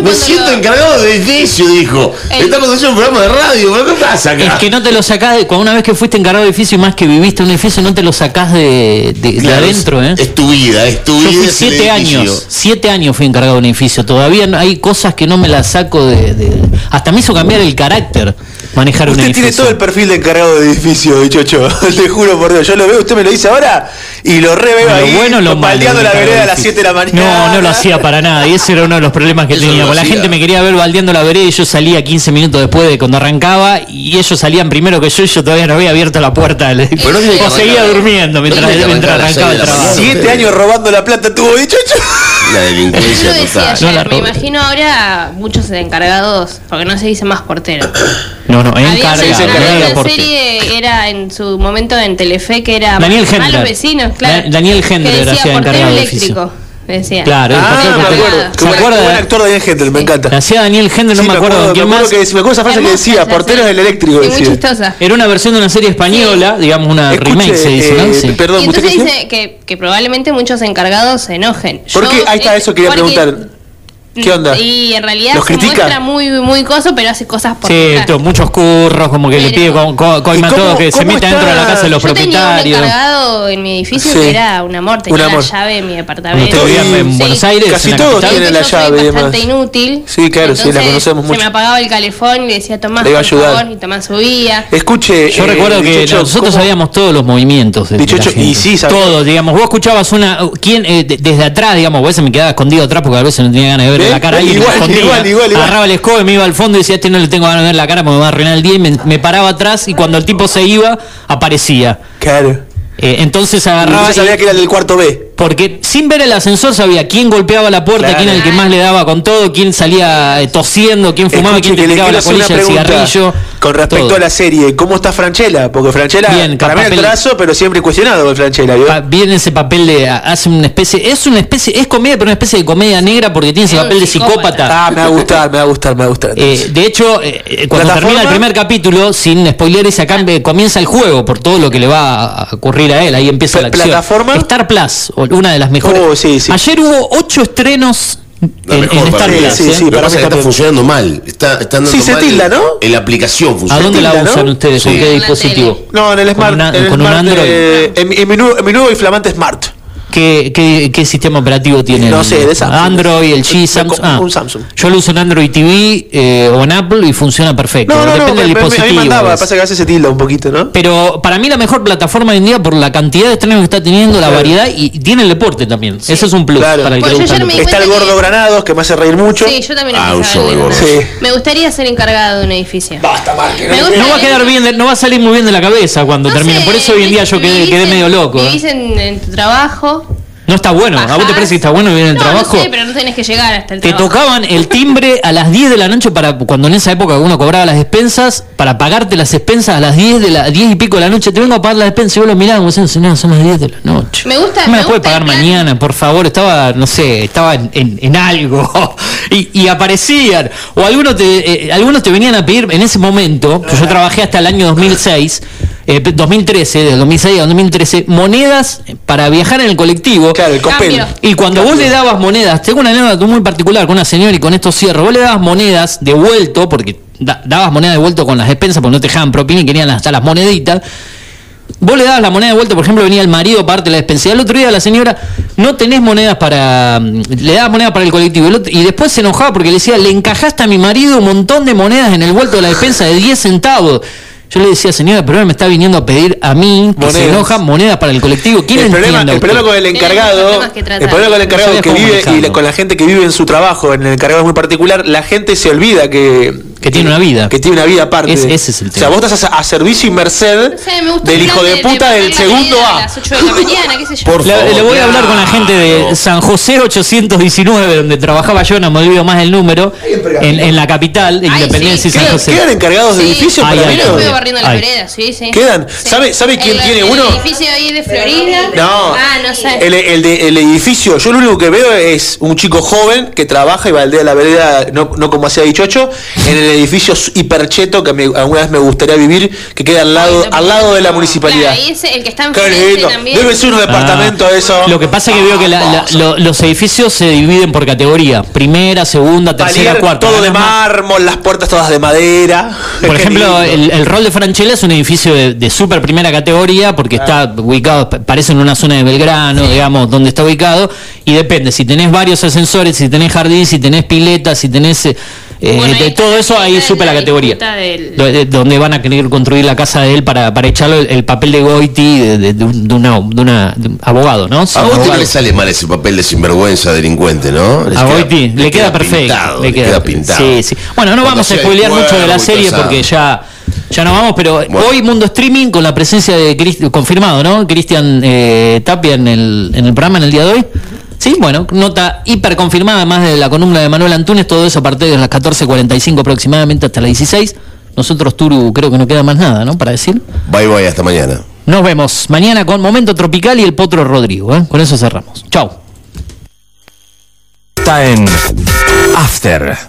Me siento lo- encargado de edificio, dijo. El- Estamos haciendo un programa de radio, ¿pero ¿qué pasa acá? Es que no te lo sacás de, cuando una vez que fuiste encargado de edificio y más que viviste un edificio, no te lo sacás de, de- adentro, ¿eh? Es tu vida, es tu Yo vida. fui es el siete edificio. años, siete años fui encargado de un edificio. Todavía hay cosas que no me las saco de, de- hasta me hizo cambiar el carácter manejar un Usted tiene edificio. todo el perfil de encargado de edificio, dichocho. Le juro por Dios. Yo lo veo, usted me lo dice ahora y lo reveo ahí. bueno, lo del la vereda a las edificio. 7 de la mañana. No, no lo hacía para nada. Y ese era uno de los problemas que Eso tenía. porque la hacía. gente me quería ver baldeando la vereda y yo salía 15 minutos después de cuando arrancaba y ellos salían primero que yo y yo todavía no había abierto la puerta. Pero no o seguía durmiendo mientras, No mientras arrancaba el trabajo. Siete años robando la plata tuvo dichocho. La Yo delincuencia lo decía total. ayer, No la me imagino ahora muchos encargados, porque no se dice más portero. No, no, encargado. había una serie, era en su momento en Telefe, que era Daniel Malos Hendler. Vecinos, claro. Da- Daniel Hendler que decía portero de eléctrico. Decía. Claro, Ah, me acuerdo. ¿Se buen, acuerda? buen actor Daniel Hendler, me encanta. La hacía Daniel Hendler, no Sí, me acuerdo me quién acuerdo más. que me acuerdo esa frase que decía, esa portero serie. del eléctrico. Y muy decía. chistosa. Era una versión de una serie española, digamos una Escuche, remake se dice, ¿no? eh, Sí. Perdón, y ¿usted entonces dice que, que probablemente muchos encargados se enojen. ¿Por Yo, qué? Ahí está, eh, eso quería porque- preguntar. ¿Qué onda? Y en realidad ¿Los se critica? muestra muy, muy coso, pero hace cosas por Sí, muchos curros, como que le pide co- co- coima ¿Y cómo- todo, que se meta está? dentro de la casa de los Yo tenía un propietarios. encargado en mi edificio Sí. que era un amor, tenía Un amor. la llave de mi departamento. Cuando usted vivía en Sí. Buenos Aires, Casi todos tienen la llave y demás. bastante inútil. Sí, claro, sí, la conocemos Se mucho. me apagaba el calefón y le decía, Tomás, Le iba a por ayudar. favor, y Tomás subía. Escuche. Yo eh, recuerdo que Dichocho, nosotros ¿cómo- sabíamos todos los movimientos de, Dichocho, y sí, todos, digamos. Vos escuchabas una. ¿Quién? eh, de- desde atrás, digamos, a veces me quedaba escondido atrás porque a veces no tenía ganas de ver La cara Igual, escondía. igual, igual, igual. Agarraba el escobe, me iba al fondo y decía, este no le tengo ganas de ver la cara porque me va a arruinar el día. Y me, me paraba atrás y cuando el tipo se iba, aparecía. Claro. Eh, entonces Y agarraba. sabía y- que era el del cuarto B. Porque sin ver el ascensor sabía quién golpeaba la puerta, Claro. quién era el que más le daba con todo, quién salía eh, tosiendo, quién fumaba, Escuche, quién te tiraba la colilla del cigarrillo. con respecto todo. a la serie. ¿Cómo está Franchella? Porque Franchella, Bien, para mí papel- el trazo, pero siempre cuestionado con Franchella. Pa- Viene ese papel de hace una especie es una especie es comedia pero una especie de comedia negra porque tiene ese Es papel de psicópata. Ah, me va a gustar, me va a gustar, me va a gustar. Eh, de hecho eh, cuando ¿Plataforma? termina el primer capítulo sin spoileres acá eh, comienza el juego por todo lo que le va a ocurrir a él ahí empieza la acción ¿plataforma? Star Plus o- una de las mejores Oh, sí, sí. ayer hubo ocho estrenos La en, mejor en Star. Plus Sí, ¿eh? sí, Lo que para está funcionando mal. Está, está andando Sí, se mal tilda, ¿no? En la aplicación ¿A funciona. dónde la tilda, ¿no? usan ustedes? ¿Con Sí. qué dispositivo? No, en el Smart. una- en el con un Smart, Android. eh, en, mi- en mi nuevo, en mi nuevo y flamante Smart. ¿Qué, qué, qué sistema operativo tiene? No el- sé, de Samsung. Android, el G, Un- Samsung. un Ah, Samsung. Yo lo uso en Android TV eh, o en Apple y funciona perfecto. No, no, no, Depende me, del me- a mí dispositivo. me mandaba, es. pasa que a veces se tilda un poquito, ¿no? Pero para mí la mejor plataforma hoy en día por la cantidad de estrenos que está teniendo, la variedad y tiene el deporte también. Ese es un plus Claro. para el que le yo gusta el. Está el gordo que- Granados, que me hace reír mucho. Sí, yo también Ah, un ver gordo. Sí. Me gustaría ser encargado de un edificio. Basta, Marque. Gusta No va a que- quedar bien, de- no va a salir muy bien de la cabeza cuando no termine. sé, Por eso hoy en día yo quedé, medio loco. ¿eh? Vivís en, en tu trabajo. No está bueno. ¿A vos te parece que está bueno vivir en el no, trabajo? No sé, pero no tenés que llegar hasta el Te trabajo. tocaban el timbre a las 10 de la noche para cuando en esa época uno cobraba las expensas, para pagarte las expensas a las 10 de la 10 y pico de la noche. Te vengo a pagar las expensas y vos lo mirabas como diciendo, señor, son las 10 de la noche. Me gusta. No me me las puede pagar mañana, por favor. Estaba, no sé, estaba en, en- en algo. y, y aparecían. O algunos te, eh, algunos te venían a pedir en ese momento, que yo trabajé hasta el año 2006, eh, 2013, del 2006 al 2013, monedas para viajar en el colectivo. Claro, el copel. Y cuando vos le dabas monedas, tengo una anécdota muy particular con una señora y con esto cierro, vos le dabas monedas de vuelto, porque da- dabas monedas de vuelto con las expensas porque no te dejaban propina y querían hasta las moneditas. Vos le dabas la moneda de vuelta, por ejemplo, venía el marido parte de la despensa. Y al otro día la señora, no tenés monedas para. mm, Le dabas monedas para el colectivo. El otro- y después se enojaba porque le decía, le encajaste a mi marido un montón de monedas en el vuelto de la despensa de 10 centavos. Yo le decía, señora, pero ahora me está viniendo a pedir a mí, que se Monedas. enoja, monedas para el colectivo. ¿Quién el problema, el problema con el encargado, el problema con el encargado No que vive y la- con la gente que vive en su trabajo, en el encargado es muy particular, la gente se olvida que Que tiene una vida. que tiene una vida aparte. Es- ese es el O sea, tema. vos estás a, a servicio y merced No sé, me gustó del el hijo de puta del segundo A. A las 8 de la mañana, qué sé yo. Por Le, favor, le voy a hablar con la gente de. San José 819, donde trabajaba yo, no me olvido más el número, en, en la capital, de Ay, Independencia sí. y San ¿Quedan, José. quedan encargados de edificios Ay, para? Yo barriendo la vereda, sí, sí. ¿Quedan? Sí. ¿Sabe- sabe quién El- tiene el uno? edificio ahí de Florida? No. Ah, no sé. El, el de- el edificio, yo lo único que veo es un chico joven que trabaja y baldea la vereda, no, no como hacía Dichocho, en el edificio hipercheto que me- alguna vez me gustaría vivir, que queda al lado, al lado de la municipalidad. Claro, y ese, el que está también. Debe ser departamentos Ah, eso. Lo que pasa es que veo que la- la- lo- los edificios se dividen por categoría. Primera, segunda, tercera, Palier, cuarta. todo de mármol, las puertas todas de madera. Por ejemplo, el, el rol de Franchella es un edificio de, de super primera categoría porque está ubicado, pa- parece en una zona de Belgrano, digamos, donde está ubicado, y depende, si tenés varios ascensores, si tenés jardín, si tenés pileta, si tenés... eh, eh, Bueno, de todo eso ahí supe la categoría. del- Do- de- Donde van a querer construir la casa de él para, para echarle el, el papel de Goiti de, de- de un, de una, de una- de un abogado, ¿no? Sí, A le sale mal ese papel de sinvergüenza delincuente, ¿no? Les A queda- Goiti le queda perfecto. pintado, le le queda pintado. Sí, sí. Bueno, no Cuando vamos a spoilear mucho de la serie porque ya, ya no vamos, pero Bueno. hoy Mundo Streaming con la presencia de Crist- confirmado, ¿no? Cristian eh, Tapia en el, en el programa en el día de hoy. Sí, bueno, nota hiper confirmada, además de la columna de Manuel Antunes, todo eso a partir de las 14.45 aproximadamente hasta las 16. Nosotros, Turu, creo que no queda más nada, ¿no? Para decir. Bye bye, hasta mañana. Nos vemos mañana con Momento Tropical y el Potro Rodrigo, ¿eh? Con eso cerramos. Chau. Está en After.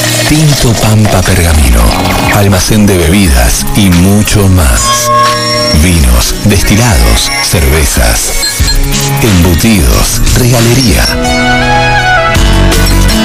Tinto Pampa Pergamino, almacén de bebidas y mucho más. Vinos, destilados, cervezas, embutidos, regalería.